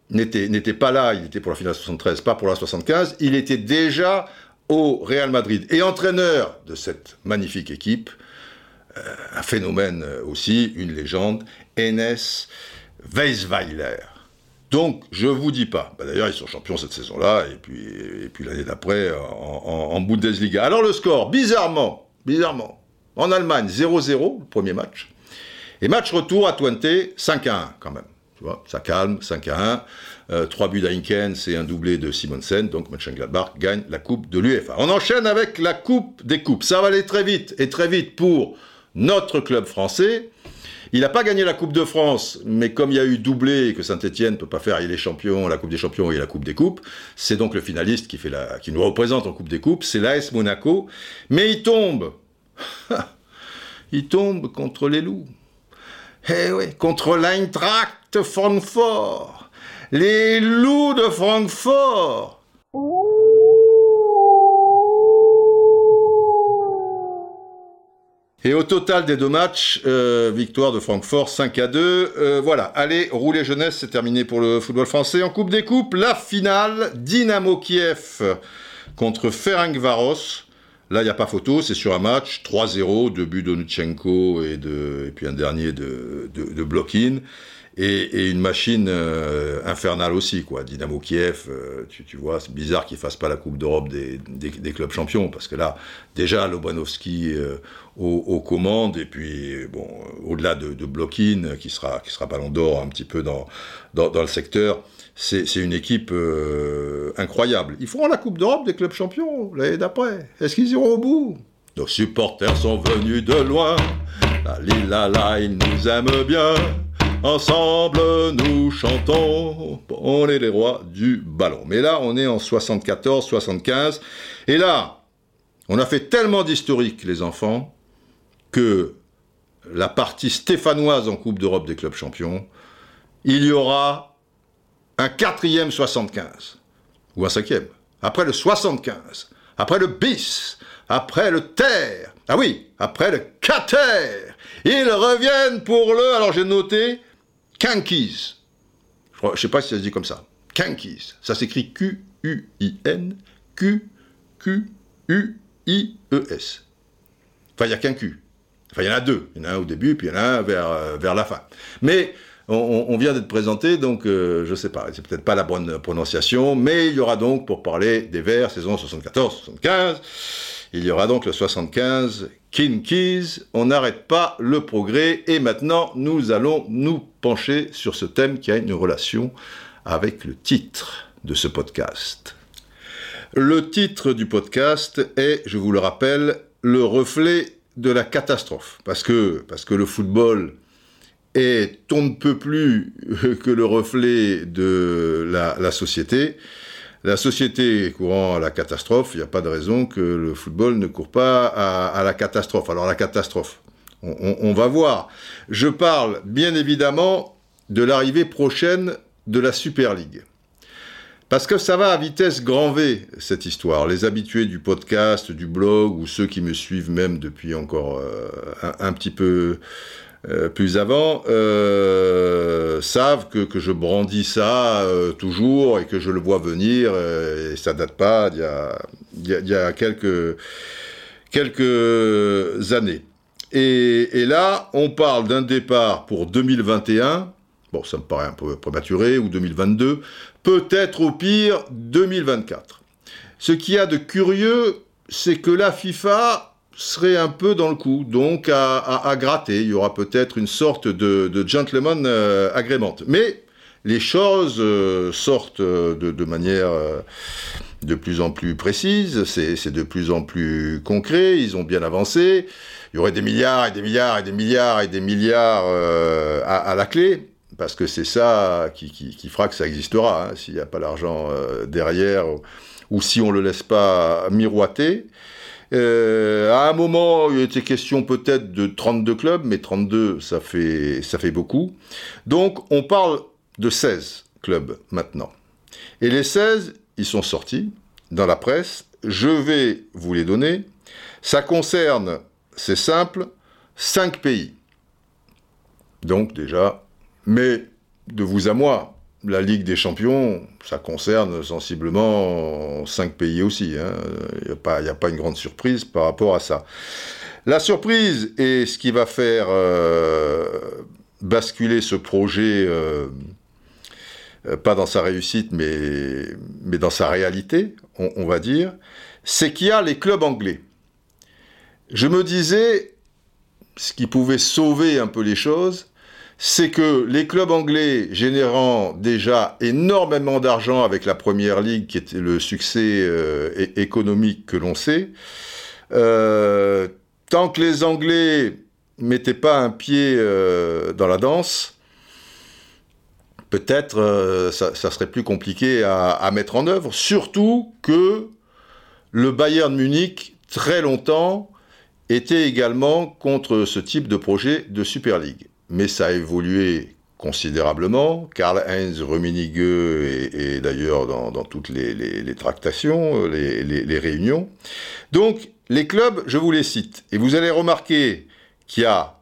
n'était pas là, il était pour la finale 73, pas pour la 75, il était déjà au Real Madrid et entraîneur de cette magnifique équipe, euh, un phénomène aussi, une légende, Enes Weisweiler. Donc, je vous dis pas. Bah, d'ailleurs, ils sont champions cette saison-là, et puis, puis l'année d'après, en, Bundesliga. Alors, le score, bizarrement, bizarrement, en Allemagne, 0-0, le premier match. Et match retour à Twente, 5-1 quand même. Tu vois, ça calme, 5-1. Euh, trois buts d'Heinken, c'est un doublé de Simonsen, donc Mönchengladbach gagne la Coupe de l'UEFA. On enchaîne avec la Coupe des Coupes. Ça va aller très vite, et très vite pour notre club français. Il n'a pas gagné la Coupe de France, mais comme il y a eu doublé et que Saint-Etienne ne peut pas faire, il est champion, la Coupe des champions et la Coupe des coupes, c'est donc le finaliste qui, qui nous représente en Coupe des coupes, c'est l'AS Monaco, mais il tombe. *laughs* il tombe contre les loups. Eh oui, contre l'Eintracht Francfort. Les loups de Francfort. Et au total des deux matchs, euh, victoire de Francfort 5 à 2. Euh, voilà, allez, rouler jeunesse, c'est terminé pour le football français. En Coupe des Coupes, la finale, Dynamo Kiev contre Ferencvaros. Là, il n'y a pas photo, c'est sur un match, 3-0, deux buts d'Onutchenko et, et puis un dernier de, de, de et, une machine euh, infernale aussi, quoi. Dynamo Kiev, euh, tu, vois, c'est bizarre qu'ils fassent pas la Coupe d'Europe des, clubs champions, parce que là, déjà, Lobanowski euh, aux, commandes, et puis, bon, au-delà de, de qui sera, qui sera ballon d'or un petit peu dans, dans, le secteur, c'est une équipe incroyable. Ils feront la Coupe d'Europe des clubs champions l'année d'après. Est-ce qu'ils iront au bout? Nos supporters sont venus de loin. La lila la, ils nous aiment bien. Ensemble, nous chantons, on est les rois du ballon. Mais là, on est en 74, 75. Et là, on a fait tellement d'historique, les enfants, que la partie stéphanoise en Coupe d'Europe des clubs champions, il y aura un quatrième 75, ou un cinquième. Après le 75, après le bis, après le terre, ah oui, après le cater, ils reviennent pour le, alors j'ai noté, Kankies. Je ne sais pas si ça se dit comme ça. Kankies. Ça s'écrit Q-U-I-N, Q-Q-U-I-E-S. Enfin, il n'y a qu'un Q. Enfin, il y en a deux. Il y en a un au début, puis il y en a un vers, euh, vers la fin. Mais on, vient d'être présenté, donc euh, je ne sais pas, c'est peut-être pas la bonne prononciation, mais il y aura donc, pour parler des vers, saison 74-75, il y aura donc le 75 King Keys, on n'arrête pas le progrès et maintenant nous allons nous pencher sur ce thème qui a une relation avec le titre de ce podcast. Le titre du podcast est, je vous le rappelle, le reflet de la catastrophe. Parce que, parce que le football est on ne peut plus *laughs* que le reflet de la société. La société courant à la catastrophe, il n'y a pas de raison que le football ne court pas à, la catastrophe. Alors la catastrophe, on, va voir. Je parle bien évidemment de l'arrivée prochaine de la Super League. Parce que ça va à vitesse grand V, cette histoire. Les habitués du podcast, du blog, ou ceux qui me suivent même depuis encore euh, un, petit peu euh, plus avant euh, savent que, que, je brandis ça euh, toujours et que je le vois venir et ça date pas d'il y a, il y a, quelques, quelques années. Et, et là, on parle d'un départ pour 2021, bon ça me paraît un peu prématuré, ou 2022, peut-être au pire 2024. Ce qu'il y a de curieux, c'est que la FIFA serait un peu dans le coup, donc à, gratter. Il y aura peut-être une sorte de, gentleman euh, agrément. Mais les choses sortent de, manière de plus en plus précise, c'est de plus en plus concret, ils ont bien avancé. Il y aurait des milliards et des milliards et des milliards et des milliards à, la clé parce que c'est ça qui, fera que ça existera, hein, s'il n'y a pas l'argent derrière, ou, si on ne le laisse pas miroiter. Euh, à un moment, il était question peut-être de 32 clubs, mais 32, ça fait, ça fait beaucoup. Donc, on parle de 16 clubs maintenant. Et les 16, ils sont sortis dans la presse. Je vais vous les donner. Ça concerne, c'est simple, 5 pays. Donc déjà, mais de vous à moi, la Ligue des Champions, ça concerne sensiblement cinq pays aussi. Il hein. n'y a, pas une grande surprise par rapport à ça. La surprise et ce qui va faire euh, basculer ce projet, euh, euh, pas dans sa réussite, mais, mais dans sa réalité, on va dire, c'est qu'il y a les clubs anglais. Je me disais, ce qui pouvait sauver un peu les choses, c'est que les clubs anglais générant déjà énormément d'argent avec la Première Ligue, qui était le succès euh, économique que l'on sait, euh, tant que les Anglais mettaient pas un pied euh, dans la danse, peut-être ça, serait plus compliqué à, mettre en œuvre, surtout que le Bayern Munich, très longtemps, était également contre ce type de projet de Super League mais ça a évolué considérablement. Karl-Heinz Rummenigge est, d'ailleurs dans, toutes les, tractations, les, les, réunions. Donc, les clubs, je vous les cite. Et vous allez remarquer qu'il y a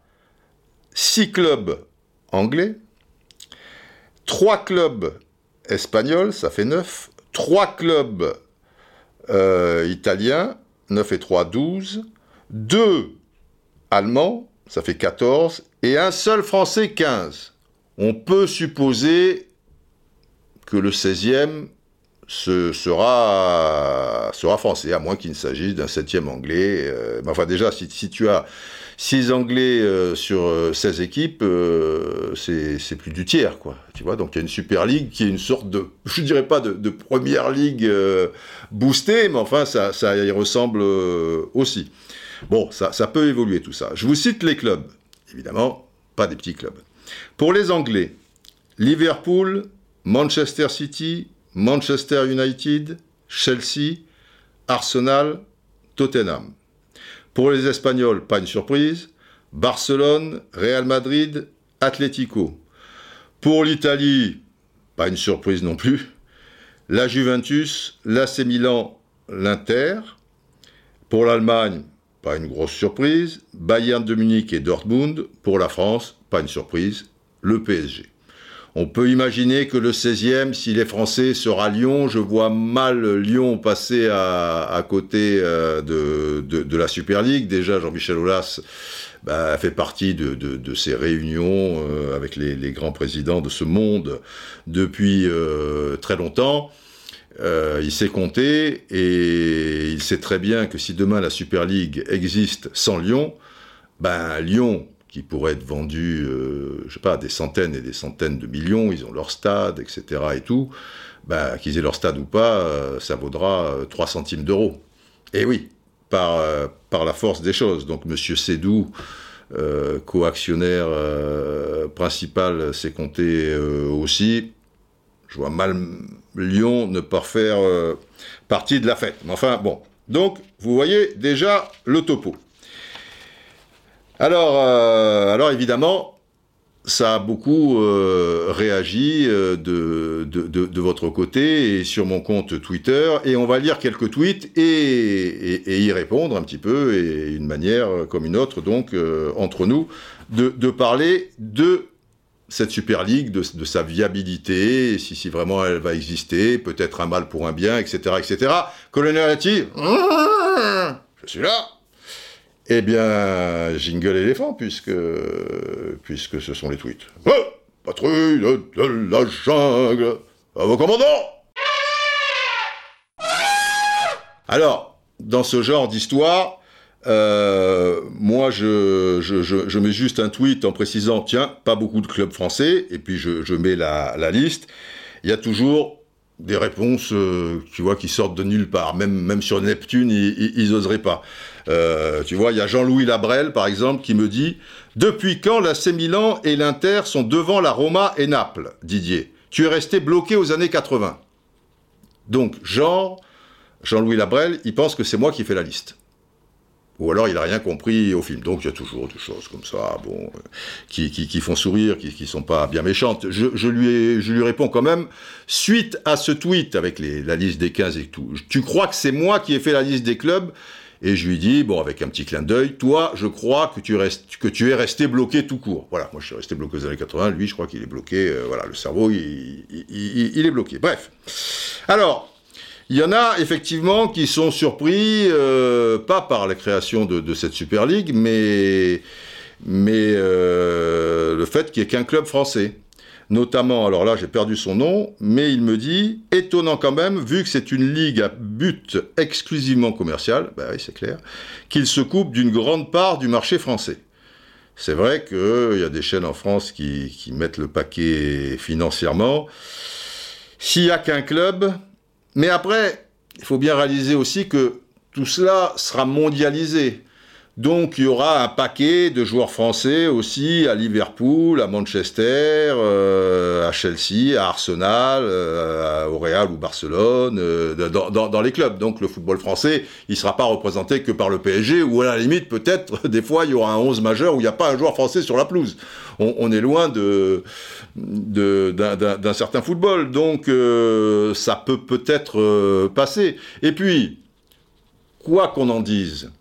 six clubs anglais, trois clubs espagnols, ça fait neuf, trois clubs euh, italiens, 9 et 3, 12, deux allemands, ça fait 14, et un seul Français 15. On peut supposer que le 16e sera, sera français, à moins qu'il ne s'agisse d'un 7e anglais. Euh, enfin déjà, si, tu as 6 anglais euh, sur 16 euh, équipes, c'est plus du tiers, quoi. Tu vois, donc il y a une Super League qui est une sorte de, *laughs* je dirais pas de, première ligue boostée, mais enfin ça y ressemble aussi. Bon, ça, peut évoluer tout ça. Je vous cite les clubs. Évidemment, pas des petits clubs. Pour les Anglais, Liverpool, Manchester City, Manchester United, Chelsea, Arsenal, Tottenham. Pour les Espagnols, pas une surprise, Barcelone, Real Madrid, Atlético. Pour l'Italie, pas une surprise non plus, la Juventus, l'AC Milan, l'Inter. Pour l'Allemagne, pas une grosse surprise. Bayern de Munich et Dortmund. Pour la France, pas une surprise, le PSG. On peut imaginer que le 16e, s'il est français, sera Lyon. Je vois mal Lyon passer à, côté euh, de, la Super League. Déjà, Jean-Michel Aulas bah, fait partie de, ces réunions euh, avec les, grands présidents de ce monde depuis euh, très longtemps. Euh, il sait compter et il sait très bien que si demain la Super League existe sans Lyon, ben Lyon, qui pourrait être vendu, euh, pas, des centaines et des centaines de millions, ils ont leur stade, etc. et tout, ben, qu'ils aient leur stade ou pas, euh, ça vaudra 3 centimes d'euros. Et oui, par, par la force des choses. Donc Monsieur Sédou, co-actionnaire principal, s'est compté aussi. Je vois mal Lyon ne pas faire euh, partie de la fête. Mais enfin, bon. Donc, vous voyez déjà le topo. Alors, euh, évidemment, ça a beaucoup euh, réagi de, votre côté et sur mon compte Twitter. Et on va lire quelques tweets et, et, y répondre un petit peu, et une manière comme une autre, donc, entre nous, de, parler de cette Super League, de, sa viabilité, si, vraiment elle va exister, peut-être un mal pour un bien, etc., etc. Colonel Hattie, je suis là. Eh bien, jingle éléphant, puisque, puisque ce sont les tweets. Oh, patrouille de la jungle, à vos commandants Alors, dans ce genre d'histoire, euh, moi, je, mets juste un tweet en précisant, tiens, pas beaucoup de clubs français, et puis je, mets la, liste. Il y a toujours des réponses, euh, tu vois, qui sortent de nulle part. Même, même sur Neptune, ils n'oseraient pas. Euh, tu vois, il y a Jean-Louis Labrel, par exemple, qui me dit Depuis quand la Milan et l'Inter sont devant la Roma et Naples, Didier? Tu es resté bloqué aux années 80. Donc, Jean, Jean-Louis Labrel, il pense que c'est moi qui fais la liste ou alors il n'a rien compris au film. Donc il y a toujours des choses comme ça, bon, euh, qui, qui, font sourire, qui, qui sont pas bien méchantes. Je, je, lui je lui réponds quand même, suite à ce tweet avec les, la liste des 15 et tout, tu crois que c'est moi qui ai fait la liste des clubs? Et je lui dis, bon, avec un petit clin d'œil, toi, je crois que tu, restes, que tu es resté bloqué tout court. Voilà, moi je suis resté bloqué aux années 80, lui, je crois qu'il est bloqué, euh, voilà, le cerveau, il, il, il, est bloqué. Bref. Alors, il y en a effectivement qui sont surpris, euh, pas par la création de, cette Super League, mais, mais euh, le fait qu'il n'y ait qu'un club français. Notamment, alors là j'ai perdu son nom, mais il me dit, étonnant quand même, vu que c'est une ligue à but exclusivement commercial, bah oui c'est clair, qu'il se coupe d'une grande part du marché français. C'est vrai qu'il y a des chaînes en France qui, qui mettent le paquet financièrement. S'il n'y a qu'un club, mais après, il faut bien réaliser aussi que tout cela sera mondialisé. Donc il y aura un paquet de joueurs français aussi à Liverpool, à Manchester, euh, à Chelsea, à Arsenal, euh, au Real ou Barcelone, euh, dans, les clubs. Donc le football français, il ne sera pas représenté que par le PSG, ou à la limite peut-être *laughs* des fois il y aura un 11 majeur où il n'y a pas un joueur français sur la pelouse. On, est loin d'un certain football, donc ça peut peut-être passer. Et puis, quoi qu'on en dise,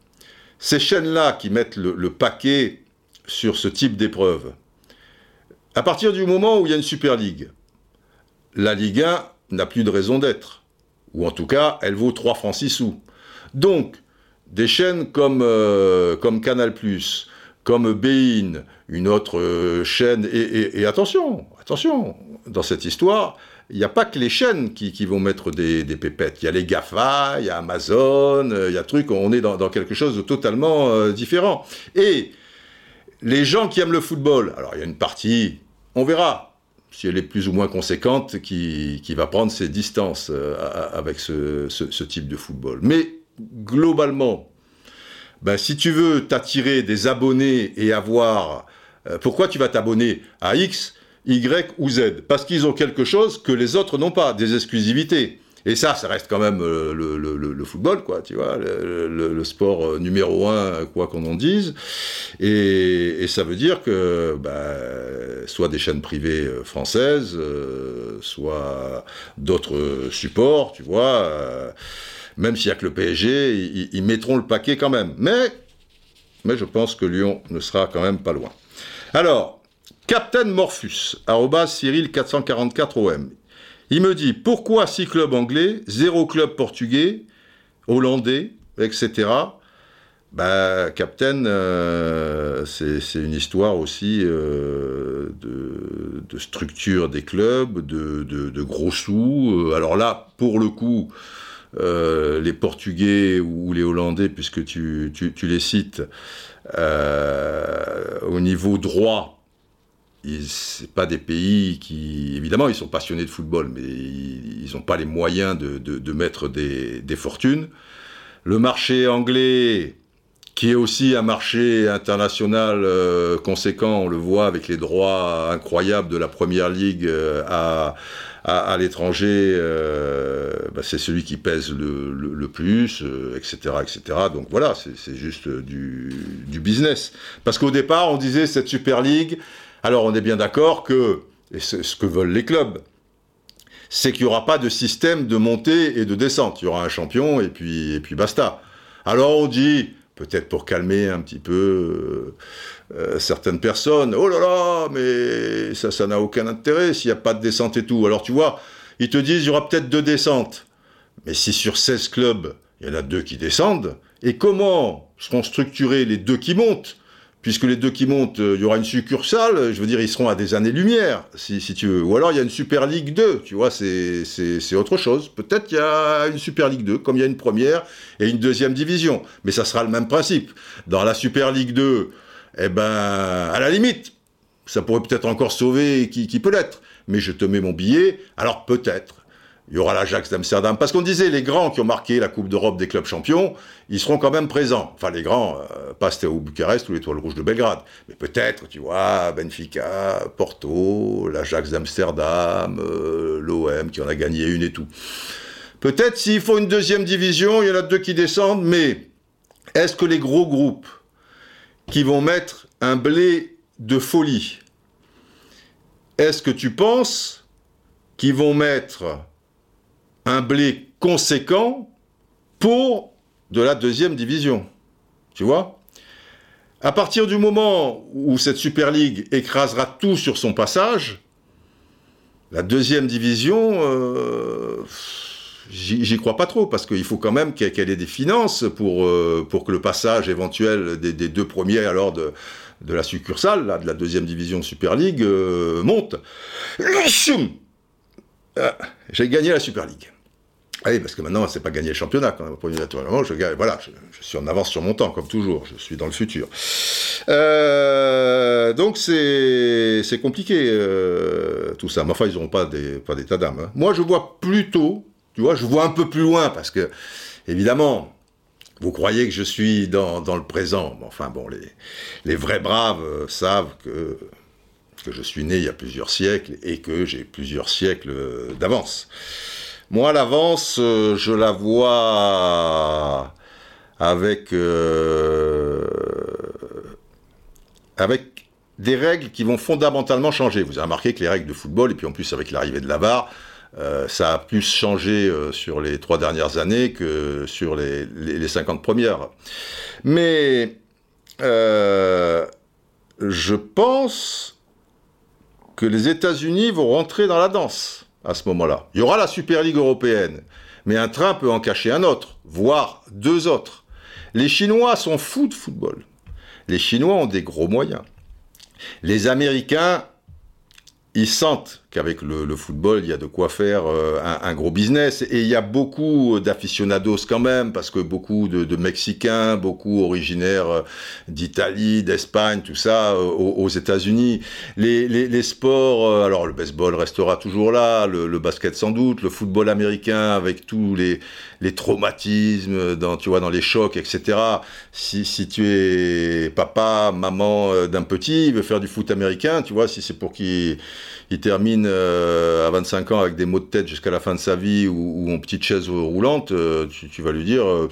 ces chaînes-là qui mettent le, paquet sur ce type d'épreuve, à partir du moment où il y a une Super League, la Ligue 1 n'a plus de raison d'être. Ou en tout cas, elle vaut 3 francs 6 sous. Donc, des chaînes comme, euh, comme Canal+, comme Bein, une autre euh, chaîne, et, attention, attention, dans cette histoire, il n'y a pas que les chaînes qui, vont mettre des, pépettes. Il y a les GAFA, il y a Amazon, euh, il y a trucs, on est dans, quelque chose de totalement euh, différent. Et les gens qui aiment le football, alors il y a une partie, on verra, si elle est plus ou moins conséquente, qui, va prendre ses distances euh, avec ce, type de football. Mais globalement, ben, si tu veux t'attirer des abonnés et avoir... pourquoi tu vas t'abonner à X? Y ou Z, parce qu'ils ont quelque chose que les autres n'ont pas, des exclusivités. Et ça, ça reste quand même euh, le, football, quoi, tu vois, le, sport euh, numéro un, quoi qu'on en dise. Et, ça veut dire que, bah, soit des chaînes privées euh, françaises, soit d'autres supports, tu vois, même s'il n'y a que le PSG, ils, ils, mettront le paquet quand même. Mais, mais je pense que Lyon ne sera quand même pas loin. Alors, Captain Morphus, Cyril 444 OM. Il me dit pourquoi six clubs anglais, zéro club portugais, hollandais, etc. Bah, Captain, euh, c'est une histoire aussi euh, de, structure des clubs, de, gros sous. Alors là, pour le coup, euh, les Portugais ou les Hollandais, puisque tu les cites, au niveau droit, c'est pas des pays qui, évidemment, ils sont passionnés de football, mais ils n'ont pas les moyens de, mettre des, fortunes. Le marché anglais, qui est aussi un marché international euh, conséquent, on le voit avec les droits incroyables de la première ligue euh, à, à, l'étranger, euh, bah, c'est celui qui pèse le, plus, etc., etc. Donc voilà, c'est juste du, du business. Parce qu'au départ, on disait cette Super League, alors on est bien d'accord que, et c'est ce que veulent les clubs, c'est qu'il n'y aura pas de système de montée et de descente. Il y aura un champion et puis, et puis basta. Alors on dit, peut-être pour calmer un petit peu euh, euh, certaines personnes, oh là là, mais ça, ça n'a aucun intérêt s'il n'y a pas de descente et tout. Alors tu vois, ils te disent, il y aura peut-être deux descentes. Mais si sur 16 clubs, il y en a deux qui descendent, et comment seront structurés les deux qui montent? Puisque les deux qui montent, euh, il y aura une succursale, je veux dire, ils seront à des années-lumière, si, tu veux. Ou alors il y a une Super League 2, tu vois, c'est autre chose. Peut-être qu'il y a une Super League 2, comme il y a une première et une deuxième division. Mais ça sera le même principe. Dans la Super League 2, eh ben, à la limite, ça pourrait peut-être encore sauver qui peut l'être. Mais je te mets mon billet, alors peut-être il y aura l'Ajax d'Amsterdam. Parce qu'on disait, les grands qui ont marqué la Coupe d'Europe des clubs champions, ils seront quand même présents. Enfin, les grands, euh, pas au Bucarest ou l'Étoile Rouge de Belgrade. Mais peut-être, tu vois, Benfica, Porto, l'Ajax d'Amsterdam, euh, l'OM qui en a gagné une et tout. Peut-être s'il faut une deuxième division, il y en a deux qui descendent, mais est-ce que les gros groupes qui vont mettre un blé de folie, est-ce que tu penses qu'ils vont mettre un blé conséquent pour de la deuxième division. Tu vois? À partir du moment où cette Super League écrasera tout sur son passage, la deuxième division, euh, j'y crois pas trop, parce qu'il faut quand même qu'elle ait des finances pour, euh, pour que le passage éventuel des, deux premiers alors de, de la succursale, de la deuxième division Super League, euh, monte. J'ai gagné la Super League. Ah oui, parce que maintenant, c'est pas gagner le championnat. Quand même. je, voilà, je, suis en avance sur mon temps, comme toujours. Je suis dans le futur. Euh, donc, c'est compliqué, euh, tout ça. Mais enfin, ils n'auront pas des pas d'état d'âme. Hein. Moi, je vois plutôt, tu vois, je vois un peu plus loin, parce que, évidemment, vous croyez que je suis dans, dans le présent. Enfin, bon, les, les vrais braves euh, savent que, que je suis né il y a plusieurs siècles et que j'ai plusieurs siècles d'avance. Moi, l'avance, euh, je la vois avec, euh, avec des règles qui vont fondamentalement changer. Vous avez remarqué que les règles de football, et puis en plus avec l'arrivée de la VAR, euh, ça a plus changé sur les trois dernières années que sur les, les, les 50 premières. Mais je pense que les États-Unis vont rentrer dans la danse à ce moment-là. Il y aura la Super Ligue européenne, mais un train peut en cacher un autre, voire deux autres. Les Chinois sont fous de football. Les Chinois ont des gros moyens. Les Américains ils sentent qu'avec le, football, il y a de quoi faire euh, un, gros business. Et il y a beaucoup d'aficionados quand même, parce que beaucoup de, Mexicains, beaucoup originaires euh, d'Italie, d'Espagne, tout ça, euh, aux, États-Unis. Les, sports, alors le baseball restera toujours là, le, basket sans doute, le football américain avec tous les, traumatismes, dans, tu vois, dans les chocs, etc. Si, tu es papa, maman d'un petit, il veut faire du foot américain, tu vois, si c'est pour qu'il il euh, à 25 ans avec des maux de tête jusqu'à la fin de sa vie ou, en petite chaise roulante, euh, tu, vas lui dire euh,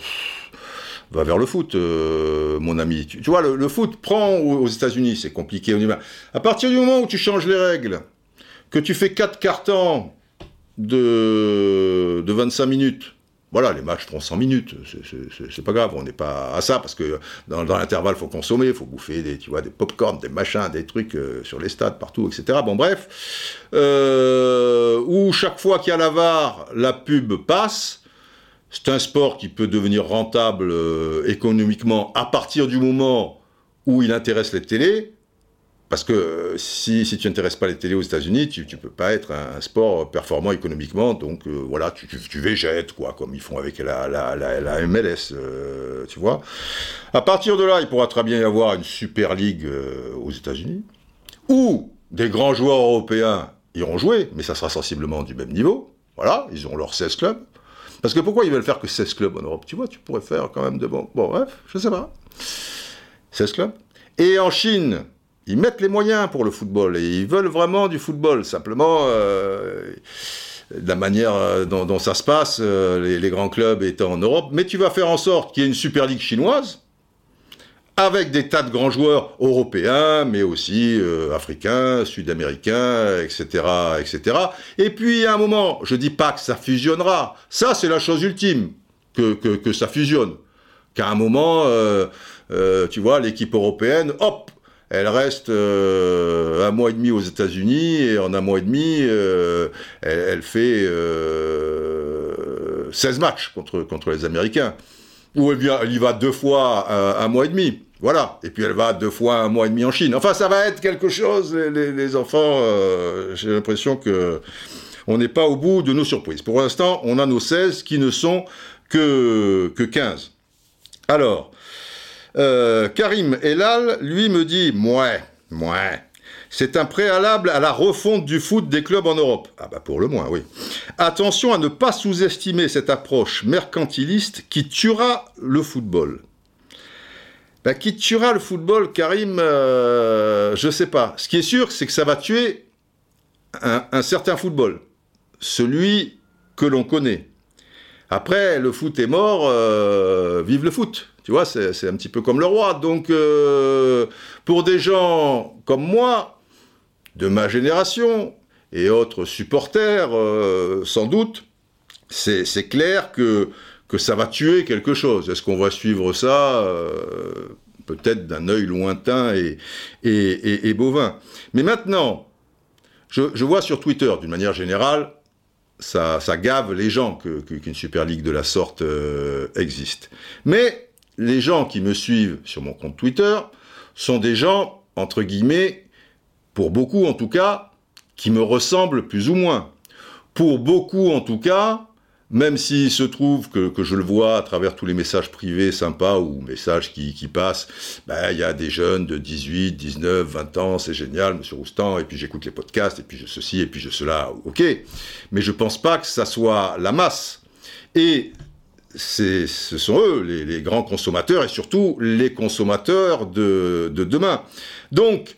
va vers le foot, mon ami. Tu, vois, le, foot prend aux, États-Unis, c'est compliqué. À partir du moment où tu changes les règles, que tu fais 4 cartons de 25 minutes, voilà, les matchs feront 100 minutes, c'est pas grave, on n'est pas à ça, parce que dans, l'intervalle, il faut consommer, il faut bouffer des, tu vois, des pop-corn, des machins, des trucs euh, sur les stades, partout, etc. Bon, bref, euh, où chaque fois qu'il y a la VAR, la pub passe, c'est un sport qui peut devenir rentable euh, économiquement à partir du moment où il intéresse les télés, parce que euh, si, tu n'intéresses pas les télés aux États-Unis, tu ne peux pas être un, sport performant économiquement. Donc euh, voilà, tu, tu, végètes, quoi, comme ils font avec la, MLS, euh, tu vois. À partir de là, il pourra très bien y avoir une Super League aux États-Unis, où des grands joueurs européens iront jouer, mais ça sera sensiblement du même niveau. Voilà, ils auront leurs 16 clubs. Parce que pourquoi ils veulent faire que 16 clubs en Europe? Tu vois, tu pourrais faire quand même de bon. Bon, bref, je sais pas. 16 clubs. Et en Chine, ils mettent les moyens pour le football et ils veulent vraiment du football. Simplement, euh, la manière euh, dont, ça se passe, euh, les, grands clubs étant en Europe, mais tu vas faire en sorte qu'il y ait une Super League chinoise avec des tas de grands joueurs européens, mais aussi africains, sud-américains, etc., etc. Et puis, à un moment, je dis pas que ça fusionnera. Ça, c'est la chose ultime, que, que, que ça fusionne. Qu'à un moment, tu vois, l'équipe européenne, hop, elle reste euh, un mois et demi aux États-Unis et en un mois et demi, euh, elle, fait 16 euh, matchs contre, contre les Américains. Ou elle, elle y va deux fois un, mois et demi. Voilà. Et puis elle va deux fois un mois et demi en Chine. Enfin, ça va être quelque chose, les, enfants, euh, j'ai l'impression que on n'est pas au bout de nos surprises. Pour l'instant, on a nos 16 qui ne sont que, que 15. Alors, euh, Karim Elal, lui, me dit, mouais, mouais, c'est un préalable à la refonte du foot des clubs en Europe. Ah bah pour le moins, oui. Attention à ne pas sous-estimer cette approche mercantiliste qui tuera le football. Bah, qui tuera le football, Karim, euh, je sais pas. Ce qui est sûr, c'est que ça va tuer un, certain football, celui que l'on connaît. Après, le foot est mort, euh, vive le foot. Tu vois, c'est un petit peu comme le roi. Donc, euh, pour des gens comme moi, de ma génération et autres supporters, euh, sans doute, c'est clair que, que ça va tuer quelque chose. Est-ce qu'on va suivre ça euh, peut-être d'un œil lointain et, bovin Mais maintenant, je, vois sur Twitter, d'une manière générale, ça, gave les gens qu'une Super League de la sorte existe. Mais les gens qui me suivent sur mon compte Twitter sont des gens, entre guillemets, pour beaucoup en tout cas, qui me ressemble plus ou moins. Pour beaucoup en tout cas, même s'il se trouve que, je le vois à travers tous les messages privés sympas ou messages qui, passent, ben, il y a des jeunes de 18, 19, 20 ans, c'est génial, monsieur Roustan, et puis j'écoute les podcasts, et puis je ceci, et puis je cela, ok. Mais je pense pas que ça soit la masse. Et ce sont eux, les, grands consommateurs, et surtout les consommateurs de, de demain. Donc,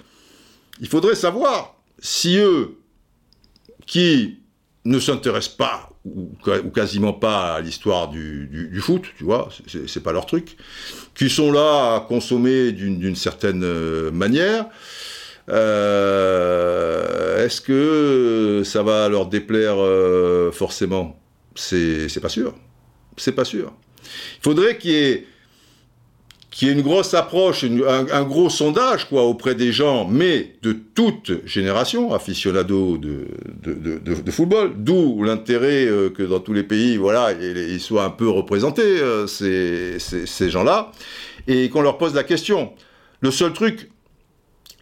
il faudrait savoir si eux, qui ne s'intéressent pas ou, quasiment pas à l'histoire du, foot, tu vois, c'est pas leur truc, qui sont là à consommer d'une certaine euh, manière, euh, est-ce que ça va leur déplaire euh, forcément? C'est pas sûr. C'est pas sûr. Il faudrait qu'il y ait une grosse approche, un, gros sondage quoi auprès des gens, mais de toute génération, aficionados de, football, d'où l'intérêt euh, que dans tous les pays, voilà, ils soient un peu représentés, euh, ces, ces, gens-là, et qu'on leur pose la question. Le seul truc,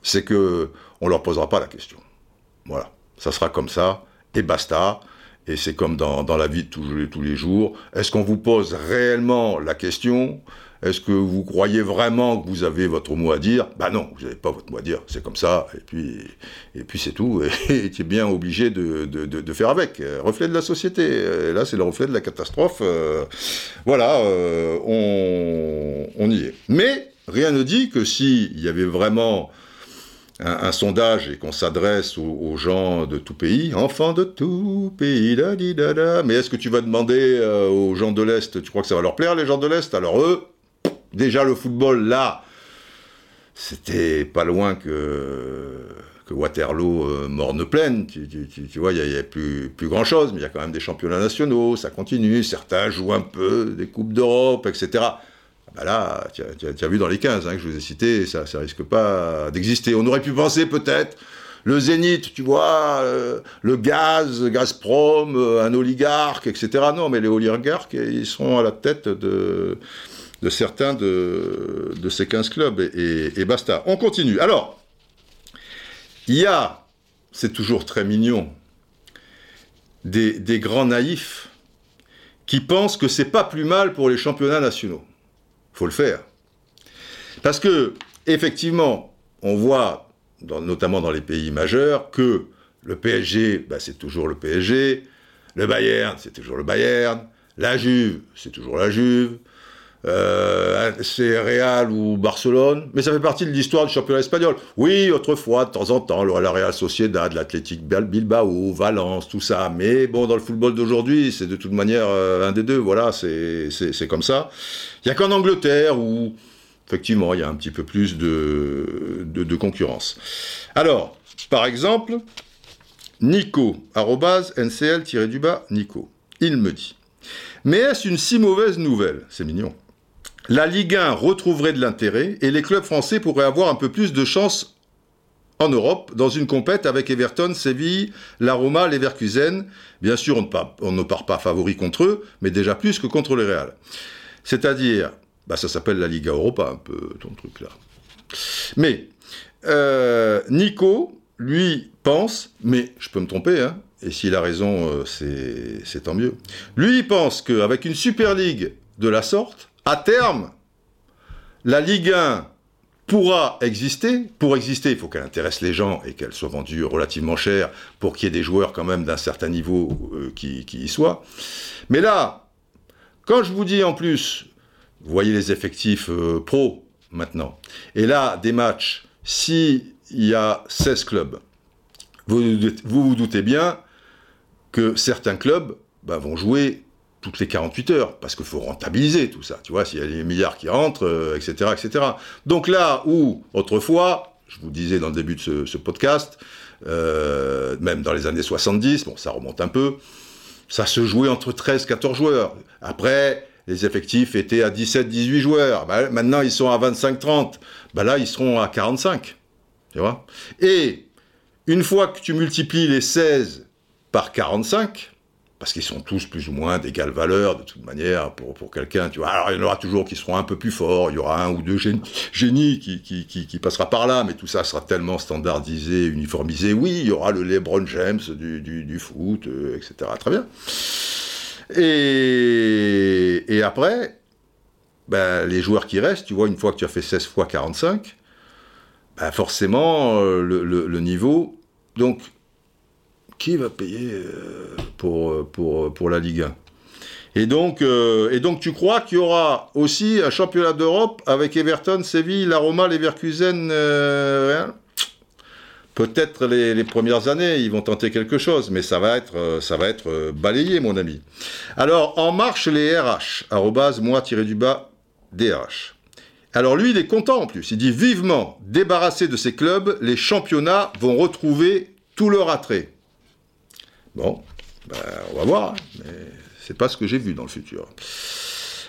c'est que on leur posera pas la question. Voilà, ça sera comme ça, et basta. Et c'est comme dans, dans, la vie de tous, tous les jours. Est-ce qu'on vous pose réellement la question? Est-ce que vous croyez vraiment que vous avez votre mot à dire? Ben non, vous n'avez pas votre mot à dire, c'est comme ça, et puis, et puis c'est tout, et *laughs* tu es bien obligé de, de, faire avec. Reflet de la société, et là c'est le reflet de la catastrophe. Euh, voilà, euh, on, on, y est. Mais rien ne dit que s'il y avait vraiment un, sondage et qu'on s'adresse aux, gens de tout pays, enfants de tout pays, da, da, da, mais est-ce que tu vas demander euh, aux gens de l'Est, tu crois que ça va leur plaire les gens de l'Est? Alors eux, déjà le football là, c'était pas loin que, Waterloo euh, morne pleine. Tu, vois, il n'y a, plus, plus grand chose, mais il y a quand même des championnats nationaux, ça continue, certains jouent un peu, des Coupes d'Europe, etc. Ah bah là, tu as, vu dans les 15 hein, que je vous ai cités, ça ne risque pas d'exister. On aurait pu penser peut-être le Zénith, tu vois, euh, le gaz, Gazprom, euh, un oligarque, etc. Non, mais les oligarques, ils seront à la tête de, certains de, ces 15 clubs et, basta. On continue. Alors, il y a, c'est toujours très mignon, des, grands naïfs qui pensent que c'est pas plus mal pour les championnats nationaux. Faut le faire. Parce que, effectivement, on voit, notamment dans les pays majeurs, que le PSG, bah, c'est toujours le PSG, le Bayern, c'est toujours le Bayern, la Juve, c'est toujours la Juve, euh, c'est Real ou Barcelone, mais ça fait partie de l'histoire du championnat espagnol. Oui, autrefois, de temps en temps, la Real Sociedad, l'Athletic Bilbao, Valence, tout ça. Mais bon, dans le football d'aujourd'hui, c'est de toute manière euh, un des deux. Voilà, c'est comme ça. Il n'y a qu'en Angleterre où, effectivement, il y a un petit peu plus de, de, concurrence. Alors, par exemple, Nico, ncl-du-bas, Nico, il me dit. Mais est-ce une si mauvaise nouvelle? C'est mignon la Ligue 1 retrouverait de l'intérêt et les clubs français pourraient avoir un peu plus de chance en Europe dans une compète avec Everton, Séville, la Roma, Leverkusen. Bien sûr, on ne, part, pas favori contre eux, mais déjà plus que contre le Real. C'est-à-dire, bah, ça s'appelle la Liga Europa, un peu ton truc là. Mais euh, Nico, lui, pense, mais je peux me tromper, hein, et s'il a raison, euh, c'est tant mieux. Lui, il pense qu'avec une Super League de la sorte, à terme, la Ligue 1 pourra exister. Pour exister, il faut qu'elle intéresse les gens et qu'elle soit vendue relativement cher pour qu'il y ait des joueurs quand même d'un certain niveau euh, qui, y soient. Mais là, quand je vous dis en plus, vous voyez les effectifs euh, pro maintenant, et là, des matchs, s'il y a 16 clubs, vous vous, doutez bien que certains clubs bah, vont jouer toutes les 48 heures, parce qu'il faut rentabiliser tout ça, tu vois, s'il y a des milliards qui rentrent, etc., euh, etc. Donc là où, autrefois, je vous disais dans le début de ce, podcast, euh, même dans les années 70, bon, ça remonte un peu, ça se jouait entre 13 14 joueurs. Après, les effectifs étaient à 17 18 joueurs. Bah, maintenant, ils sont à 25 30. Bah, là, ils seront à 45. Tu vois Et une fois que tu multiplies les 16 par 45, parce qu'ils sont tous plus ou moins d'égale valeur de toute manière pour, pour quelqu'un, tu vois. Alors il y en aura toujours qui seront un peu plus forts, il y aura un ou deux génies, qui, qui, qui, passera par là, mais tout ça sera tellement standardisé, uniformisé. Oui, il y aura le LeBron James du, du, foot, euh, etc. Très bien. Et, et après, ben, les joueurs qui restent, tu vois, une fois que tu as fait 16 fois 45, ben, forcément, euh, le, le, le niveau. Donc, qui va payer euh, pour, euh, pour, la Ligue 1 et donc, euh, et donc, tu crois qu'il y aura aussi un championnat d'Europe avec Everton, Séville, la Roma, Leverkusen, euh, Peut-être les, les, premières années, ils vont tenter quelque chose, mais ça va être, balayé, mon ami. Alors, en marche les RH, arrobase moi-du-bas DRH. Alors lui, il est content en plus. Il dit vivement, débarrassé de ces clubs, les championnats vont retrouver tout leur attrait. Bon, ben, on va voir, mais c'est pas ce que j'ai vu dans le futur.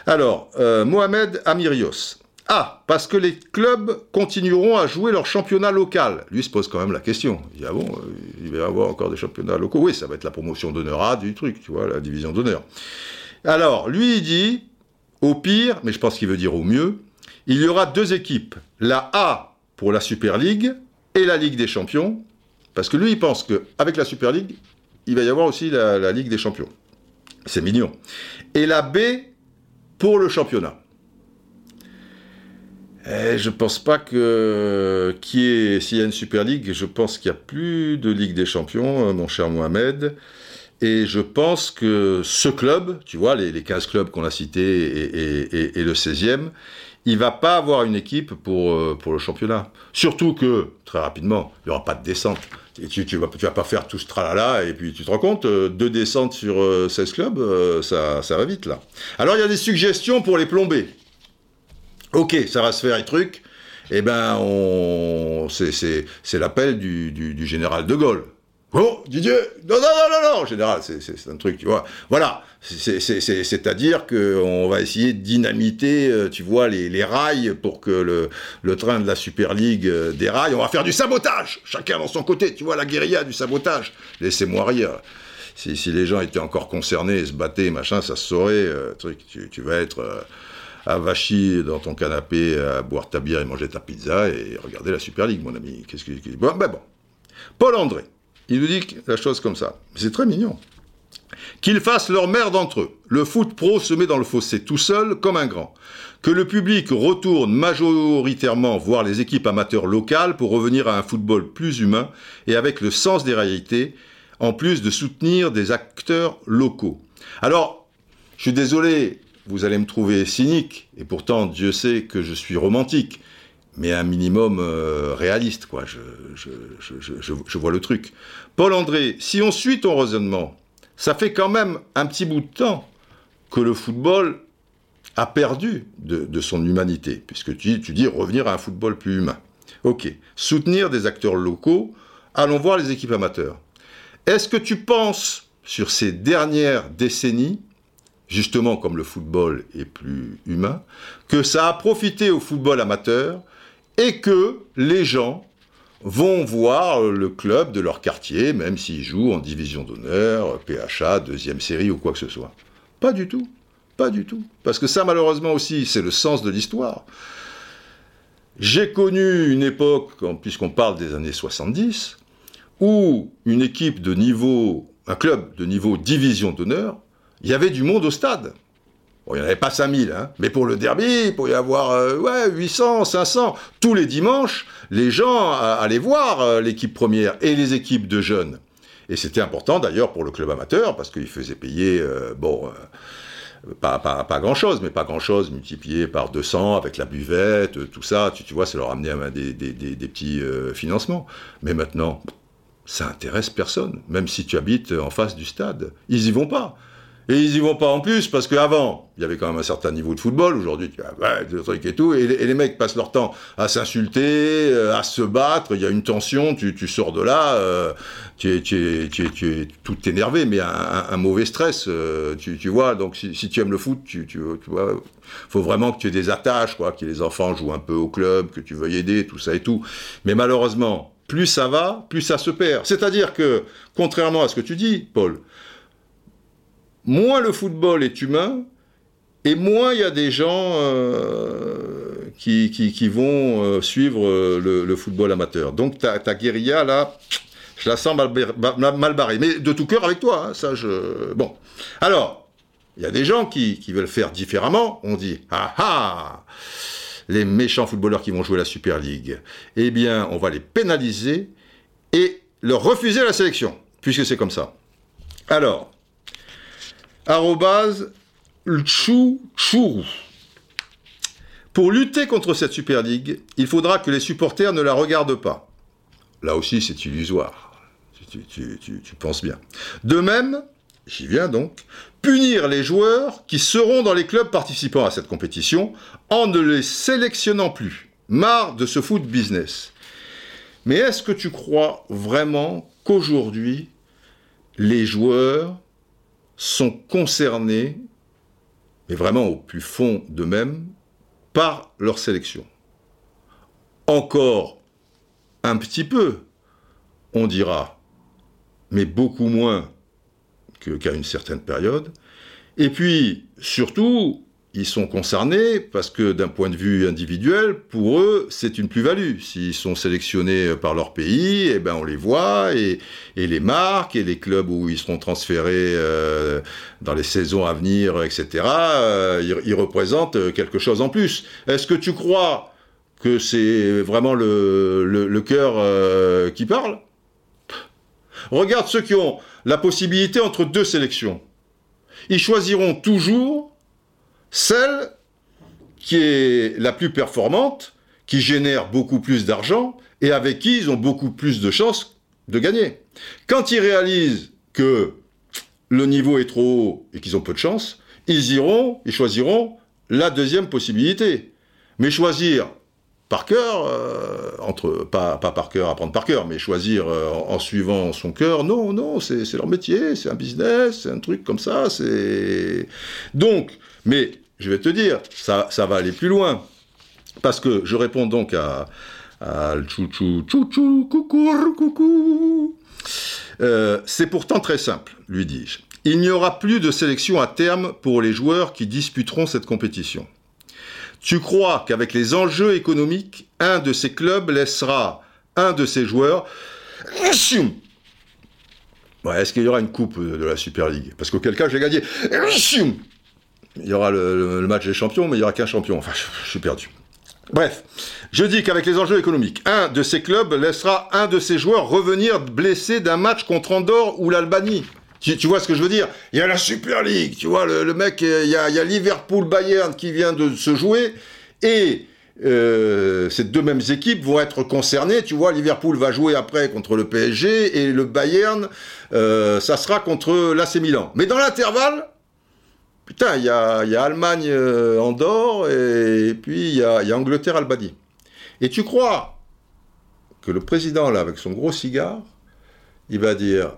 Alors, euh, Mohamed Amirios. Ah, parce que les clubs continueront à jouer leur championnat local. Lui se pose quand même la question. Il dit, ah bon, euh, il va y avoir encore des championnats locaux. Oui, ça va être la promotion d'honneur A du truc, tu vois, la division d'honneur. Alors, lui, il dit, au pire, mais je pense qu'il veut dire au mieux, il y aura deux équipes. La A pour la Super League et la Ligue des Champions. Parce que lui, il pense qu'avec la Super League, il va y avoir aussi la, Ligue des Champions. C'est mignon. Et la B pour le championnat. Je je pense pas que s'il y a une Super League, je pense qu'il n'y a plus de Ligue des Champions, euh, mon cher Mohamed. Et je pense que ce club, tu vois, les, 15 clubs qu'on a cités et, le 16e, il va pas avoir une équipe pour, euh, pour le championnat. Surtout que, très rapidement, il n'y aura pas de descente. Et tu, tu, vas, pas faire tout ce tralala, et puis tu te rends compte, euh, deux descentes sur 16 euh, clubs, euh, ça, ça va vite là. Alors il y a des suggestions pour les plomber. Ok, ça va se faire et truc. Eh ben, on... c'est l'appel du général de Gaulle. Oh, Didier Non, non, non, non, non, général, c'est un truc, tu vois. Voilà, c'est-à-dire qu'on va essayer de dynamiter, euh, tu vois, les, rails pour que le, le, train de la Super League euh, déraille. On va faire du sabotage, chacun dans son côté, tu vois, la guérilla du sabotage. Laissez-moi rire. Si, si, les gens étaient encore concernés, se battaient, machin, ça se saurait. Euh, truc, tu, tu, vas être avachi dans ton canapé à boire ta bière et manger ta pizza et regarder la Super League, mon ami. Qu'est-ce que... Bon, ben bon. Paul André. Il nous dit la chose comme ça. C'est très mignon. Qu'ils fassent leur merde entre eux. Le foot pro se met dans le fossé tout seul, comme un grand. Que le public retourne majoritairement voir les équipes amateurs locales pour revenir à un football plus humain et avec le sens des réalités, en plus de soutenir des acteurs locaux. Alors, je suis désolé, vous allez me trouver cynique, et pourtant Dieu sait que je suis romantique mais un minimum euh, réaliste, quoi. Je, vois le truc. Paul André, si on suit ton raisonnement, ça fait quand même un petit bout de temps que le football a perdu de, son humanité, puisque tu dis revenir à un football plus humain. Ok, soutenir des acteurs locaux, allons voir les équipes amateurs. Est-ce que tu penses, sur ces dernières décennies, justement comme le football est plus humain, que ça a profité au football amateur et que les gens vont voir le club de leur quartier, même s'ils jouent en division d'honneur, PHA, deuxième série ou quoi que ce soit. Pas du tout. Pas du tout. Parce que ça, malheureusement aussi, c'est le sens de l'histoire. J'ai connu une époque, puisqu'on parle des années 70, où une équipe de niveau, un club de niveau division d'honneur, il y avait du monde au stade. Bon, il n'y en avait pas 5000, hein, mais pour le derby, il pourrait y avoir euh, ouais, 800, 500. Tous les dimanches, les gens allaient voir euh, l'équipe première et les équipes de jeunes. Et c'était important d'ailleurs pour le club amateur, parce qu'il faisait payer, euh, bon, pas, pas, grand-chose, mais pas grand-chose, multiplié par 200 avec la buvette, tout ça, tu, tu vois, ça leur amenait des, des, des, des petits financements. Mais maintenant, ça intéresse personne, même si tu habites en face du stade. Ils y vont pas. Et ils y vont pas en plus parce qu'avant, il y avait quand même un certain niveau de football. Aujourd'hui, tu as ouais, des trucs et tout. Et les, mecs passent leur temps à s'insulter, euh, à se battre. Il y a une tension. Tu, tu sors de là, euh, tu, es, tu, es, tu, es, tu es tout énervé, mais un, un mauvais stress. Euh, tu, tu vois. Donc, si, tu aimes le foot, tu, tu, tu vois, faut vraiment que tu aies des attaches, quoi, que les enfants jouent un peu au club, que tu veuilles aider, tout ça et tout. Mais malheureusement, plus ça va, plus ça se perd. C'est-à-dire que, contrairement à ce que tu dis, Paul, moins le football est humain, et moins il y a des gens euh, qui, qui, vont euh, suivre euh, le, football amateur. Donc ta, guérilla, là, je la sens mal, barrée. Mais de tout cœur avec toi, hein, ça je... Bon. Alors, il y a des gens qui, qui veulent faire différemment. On dit, ah ah les méchants footballeurs qui vont jouer la Super League, eh bien, on va les pénaliser et leur refuser la sélection, puisque c'est comme ça. Alors, Pour lutter contre cette Super League, il faudra que les supporters ne la regardent pas. Là aussi, c'est illusoire. Tu, tu, penses bien. De même, j'y viens donc, punir les joueurs qui seront dans les clubs participant à cette compétition en ne les sélectionnant plus. Marre de ce foot business. Mais est-ce que tu crois vraiment qu'aujourd'hui, les joueurs sont concernés, mais vraiment au plus fond d'eux-mêmes, par leur sélection Encore un petit peu, on dira, mais beaucoup moins qu'à une certaine période. Et puis, surtout, ils sont concernés parce que d'un point de vue individuel, pour eux, c'est une plus-value. S'ils sont sélectionnés par leur pays, eh ben on les voit et, les marques et les clubs où ils seront transférés euh, dans les saisons à venir, etc. Euh, ils, représentent quelque chose en plus. Est-ce que tu crois que c'est vraiment le, cœur euh, qui parle? Regarde ceux qui ont la possibilité entre deux sélections. Ils choisiront toujours celle qui est la plus performante, qui génère beaucoup plus d'argent et avec qui ils ont beaucoup plus de chances de gagner. Quand ils réalisent que le niveau est trop haut et qu'ils ont peu de chance, ils iront, ils choisiront la deuxième possibilité. Mais choisir par cœur, euh, entre pas, pas par cœur, apprendre par cœur, mais choisir euh, en, suivant son cœur, non, non, c'est leur métier, c'est un business, c'est un truc comme ça, c'est... Donc, mais je vais te dire, ça, va aller plus loin. Parce que je réponds donc à, chouchou, chouchou, coucou, coucou. Euh, c'est pourtant très simple, lui dis-je. Il n'y aura plus de sélection à terme pour les joueurs qui disputeront cette compétition. Tu crois qu'avec les enjeux économiques, un de ces clubs laissera un de ses joueurs. Est-ce qu'il y aura une coupe de la Super League? Parce qu'auquel cas, j'ai gagné. Il y aura le, match des champions, mais il n'y aura qu'un champion. Enfin, je, suis perdu. Bref, je dis qu'avec les enjeux économiques, un de ces clubs laissera un de ses joueurs revenir blessé d'un match contre Andorre ou l'Albanie. Tu, vois ce que je veux dire? Il y a la Super League, tu vois, le, mec, il y a, Liverpool-Bayern qui vient de se jouer, et euh, ces deux mêmes équipes vont être concernées. Tu vois, Liverpool va jouer après contre le PSG, et le Bayern, euh, ça sera contre l'AC Milan. Mais dans l'intervalle, putain, il y a, Allemagne-Andorre, euh, et, puis il y a, y a Angleterre-Albanie. Et tu crois que le président, là, avec son gros cigare, il va dire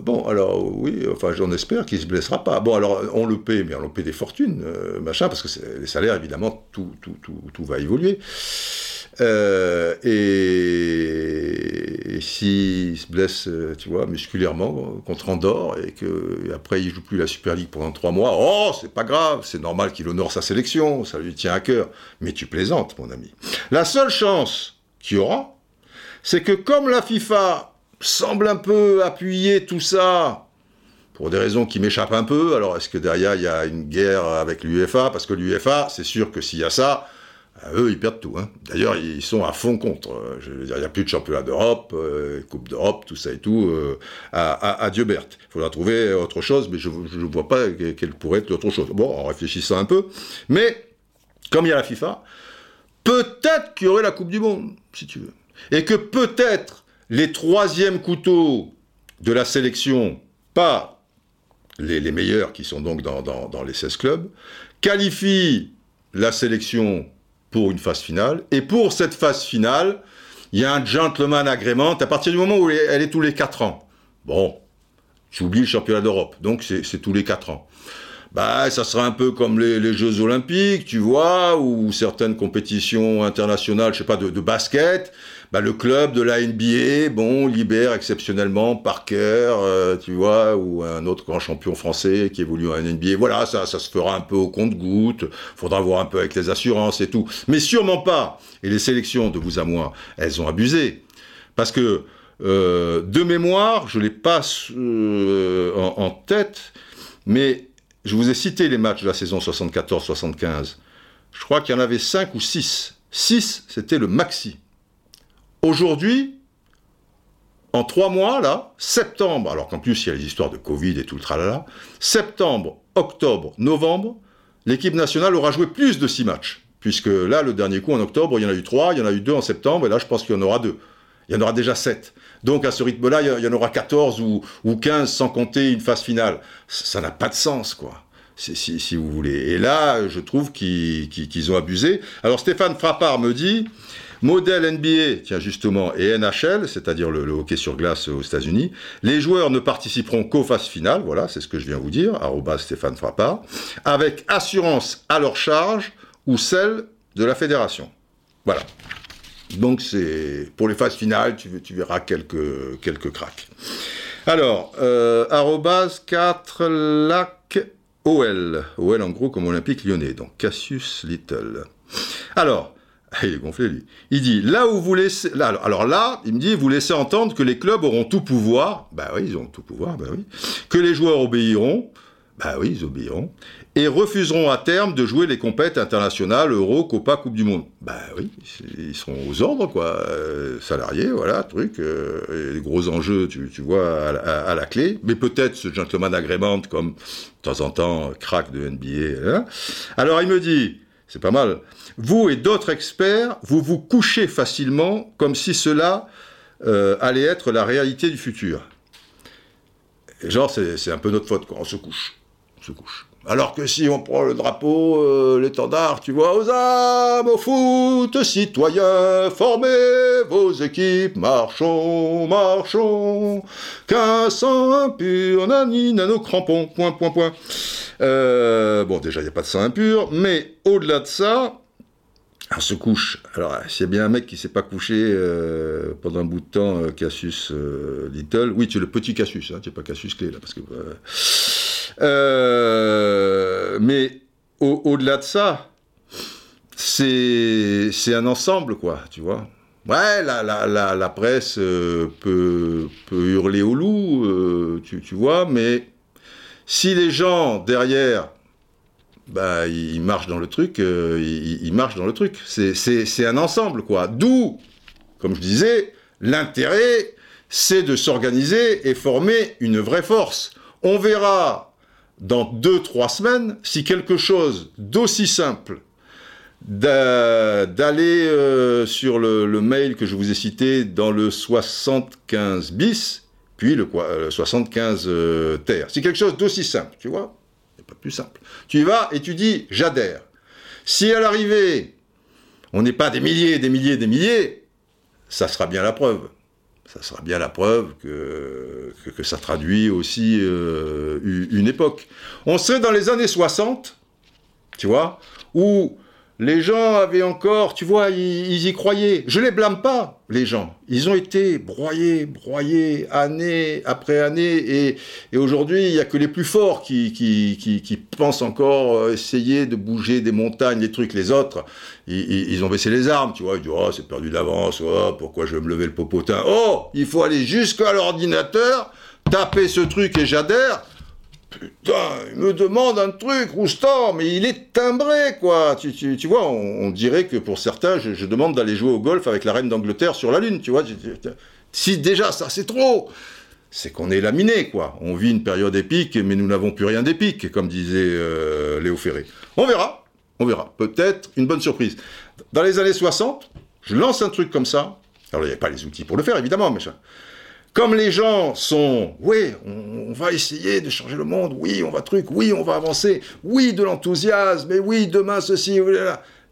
Bon, alors oui, enfin j'en espère qu'il ne se blessera pas. Bon, alors on le paie, mais on le paie des fortunes, euh, machin, parce que les salaires, évidemment, tout, tout, tout, tout va évoluer. Euh, et, et s'il se blesse, euh, tu vois, musculairement contre Andorre et que après il joue plus la Super League pendant trois mois, oh, c'est pas grave, c'est normal qu'il honore sa sélection, ça lui tient à cœur. Mais tu plaisantes, mon ami. La seule chance qu'il y aura, c'est que comme la FIFA semble un peu appuyer tout ça pour des raisons qui m'échappent un peu, alors est-ce que derrière il y a une guerre avec l'UFA Parce que l'UFA, c'est sûr que s'il y a ça, eux, ils perdent tout. Hein. D'ailleurs, ils sont à fond contre. Euh, il n'y a plus de championnat d'Europe, euh, Coupe d'Europe, tout ça et tout, à, à, Dieu. Il faudra trouver autre chose, mais je ne vois pas quelle pourrait être autre chose. Bon, en réfléchissant un peu. Mais, comme il y a la FIFA, peut-être qu'il y aurait la Coupe du Monde, si tu veux. Et que peut-être les troisièmes couteaux de la sélection, pas les, meilleurs qui sont donc dans, dans, les 16 clubs, qualifient la sélection pour une phase finale. Et pour cette phase finale, il y a un gentleman agreement à partir du moment où elle est tous les 4 ans. Bon, j'oublie le championnat d'Europe, donc c'est tous les 4 ans. Bah, ça sera un peu comme les, Jeux Olympiques, tu vois, ou certaines compétitions internationales, je sais pas, de basket. Bah, le club de la NBA, bon, libère exceptionnellement Parker, euh, tu vois, ou un autre grand champion français qui évolue en NBA. Voilà, ça, ça se fera un peu au compte-goutte. Faudra voir un peu avec les assurances et tout. Mais sûrement pas. Et les sélections, de vous à moi, elles ont abusé. Parce que, euh, de mémoire, je l'ai pas euh, en, en tête, mais je vous ai cité les matchs de la saison 74-75. Je crois qu'il y en avait 5 ou 6. 6, c'était le maxi. Aujourd'hui, en trois mois, là, septembre, alors qu'en plus il y a les histoires de Covid et tout le tralala, septembre, octobre, novembre, l'équipe nationale aura joué plus de six matchs. Puisque là, le dernier coup, en octobre, il y en a eu trois, il y en a eu deux en septembre, et là, je pense qu'il y en aura deux. Il y en aura déjà sept. Donc, à ce rythme-là, il y en aura 14 ou, ou 15 sans compter une phase finale. Ça n'a pas de sens, quoi. Si, vous voulez. Et là, je trouve qu'ils ont abusé. Alors, Stéphane Frappard me dit, Modèle NBA, tiens justement, et NHL, c'est-à-dire le, hockey sur glace aux États-Unis, les joueurs ne participeront qu'aux phases finales, voilà, c'est ce que je viens vous dire, arrobas Stéphane Frappard, avec assurance à leur charge ou celle de la fédération. Voilà. Donc c'est pour les phases finales, tu, verras quelques, quelques cracks. Alors, euh, 4 lac OL. OL en gros comme Olympique lyonnais, donc Cassius Little. Alors, il est gonflé, lui. Il dit, là où vous laissez... Alors là, il me dit, vous laissez entendre que les clubs auront tout pouvoir. Bah oui, ils ont tout pouvoir, bah oui. Que les joueurs obéiront. Bah oui, ils obéiront. Et refuseront à terme de jouer les compètes internationales, Euro, Copa, Coupe du Monde. Bah oui, ils seront aux ordres, quoi. Euh, salariés, voilà, truc. Euh, les gros enjeux, tu, vois, à, la clé. Mais peut-être ce gentleman agreement, comme de temps en temps, crack de NBA. Hein. Alors il me dit, c'est pas mal. Vous et d'autres experts, vous vous couchez facilement comme si cela euh, allait être la réalité du futur. genre, c'est un peu notre faute, quand on se couche. On se couche. Alors que si on prend le drapeau, euh, l'étendard, tu vois, aux âmes, au foot, citoyens, formez vos équipes, marchons, marchons, sang impur, nani, nano, crampons, point, point, point. Euh, bon, déjà, il n'y a pas de sang impur, mais au-delà de ça, on se couche. Alors, s'il y a bien un mec qui s'est pas couché euh, pendant un bout de temps, Cassius Little, oui, tu es le petit Cassius, hein, tu n'es pas Cassius Clé, là, parce que... mais au-delà de ça, c'est un ensemble, quoi, tu vois. Ouais, la, la, la, la presse peut, peut, hurler au loup, tu, tu vois, mais si les gens derrière, bah, ils marchent dans le truc, euh, ils, marchent dans le truc. C'est un ensemble, quoi. D'où, comme je disais, l'intérêt, c'est de s'organiser et former une vraie force. On verra dans deux, trois semaines si quelque chose d'aussi simple d'aller euh, sur le, le, mail que je vous ai cité dans le 75 bis, puis le, 75 euh, euh, terres. C'est quelque chose d'aussi simple, tu vois C'est pas plus simple. Tu y vas et tu dis j'adhère. Si à l'arrivée, on n'est pas des milliers, des milliers, des milliers, ça sera bien la preuve. Ça sera bien la preuve que, ça traduit aussi euh, une époque. On serait dans les années 60, tu vois, où les gens avaient encore, tu vois, ils, y croyaient. Je les blâme pas, les gens. Ils ont été broyés, broyés, année après année, et, aujourd'hui, il n'y a que les plus forts qui, qui, pensent encore euh, essayer de bouger des montagnes, des trucs. Les autres, ils, ont baissé les armes, tu vois. Ils disent, oh, c'est perdu d'avance, oh, pourquoi je vais me lever le popotin? Oh, il faut aller jusqu'à l'ordinateur, taper ce truc et j'adhère. Putain, il me demande un truc, Roustan, mais il est timbré, quoi. Tu, vois, on, dirait que pour certains, je, demande d'aller jouer au golf avec la reine d'Angleterre sur la Lune, tu vois. Si déjà, ça, c'est trop c'est qu'on est laminé, quoi. On vit une période épique, mais nous n'avons plus rien d'épique, comme disait euh, Léo Ferré. On verra, on verra. Peut-être une bonne surprise. Dans les années 60, je lance un truc comme ça. Alors, il n'y avait pas les outils pour le faire, évidemment, mais comme les gens sont, oui, on, va essayer de changer le monde, oui, on va truc, oui, on va avancer, oui, de l'enthousiasme, mais oui, demain ceci,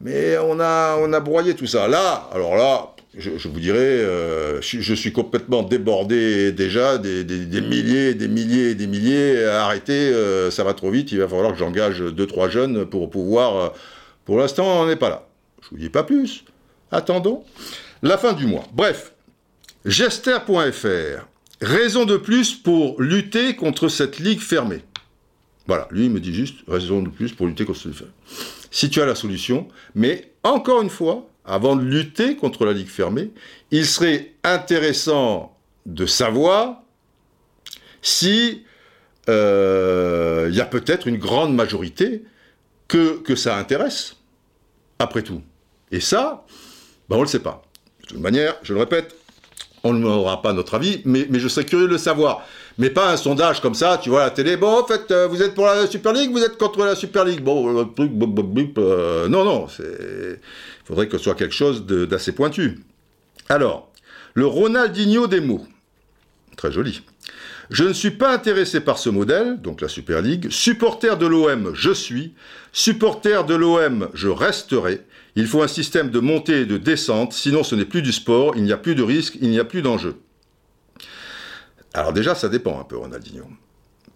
mais on a, on a broyé tout ça. Là, alors là, je, vous dirais, euh, je, suis complètement débordé déjà, des, milliers, des milliers, des milliers. Arrêtez, euh, ça va trop vite. Il va falloir que j'engage deux, trois jeunes pour pouvoir. Euh, pour l'instant, on n'est pas là. Je vous dis pas plus. Attendons la fin du mois. Bref, Gester.fr. Raison de plus pour lutter contre cette ligue fermée. Voilà, lui il me dit juste raison de plus pour lutter contre cette ligue fermée. Si tu as la solution, mais encore une fois, avant de lutter contre la ligue fermée, il serait intéressant de savoir si euh, il y a peut-être une grande majorité que, ça intéresse, après tout. Et ça, ben on ne le sait pas. De toute manière, je le répète, on n'aura pas notre avis, mais, je serais curieux de le savoir. Mais pas un sondage comme ça, tu vois, la télé, bon, en fait, euh, vous êtes pour la Super League, vous êtes contre la Super League. Bon, le truc, euh, non, non, il faudrait que ce soit quelque chose d'assez pointu. Alors, le Ronaldinho des mots. Très joli. Je ne suis pas intéressé par ce modèle, donc la Super League. Supporter de l'OM, je suis. Supporter de l'OM, je resterai. Il faut un système de montée et de descente, sinon ce n'est plus du sport, il n'y a plus de risque, il n'y a plus d'enjeu. Alors déjà, ça dépend un peu, Ronaldinho.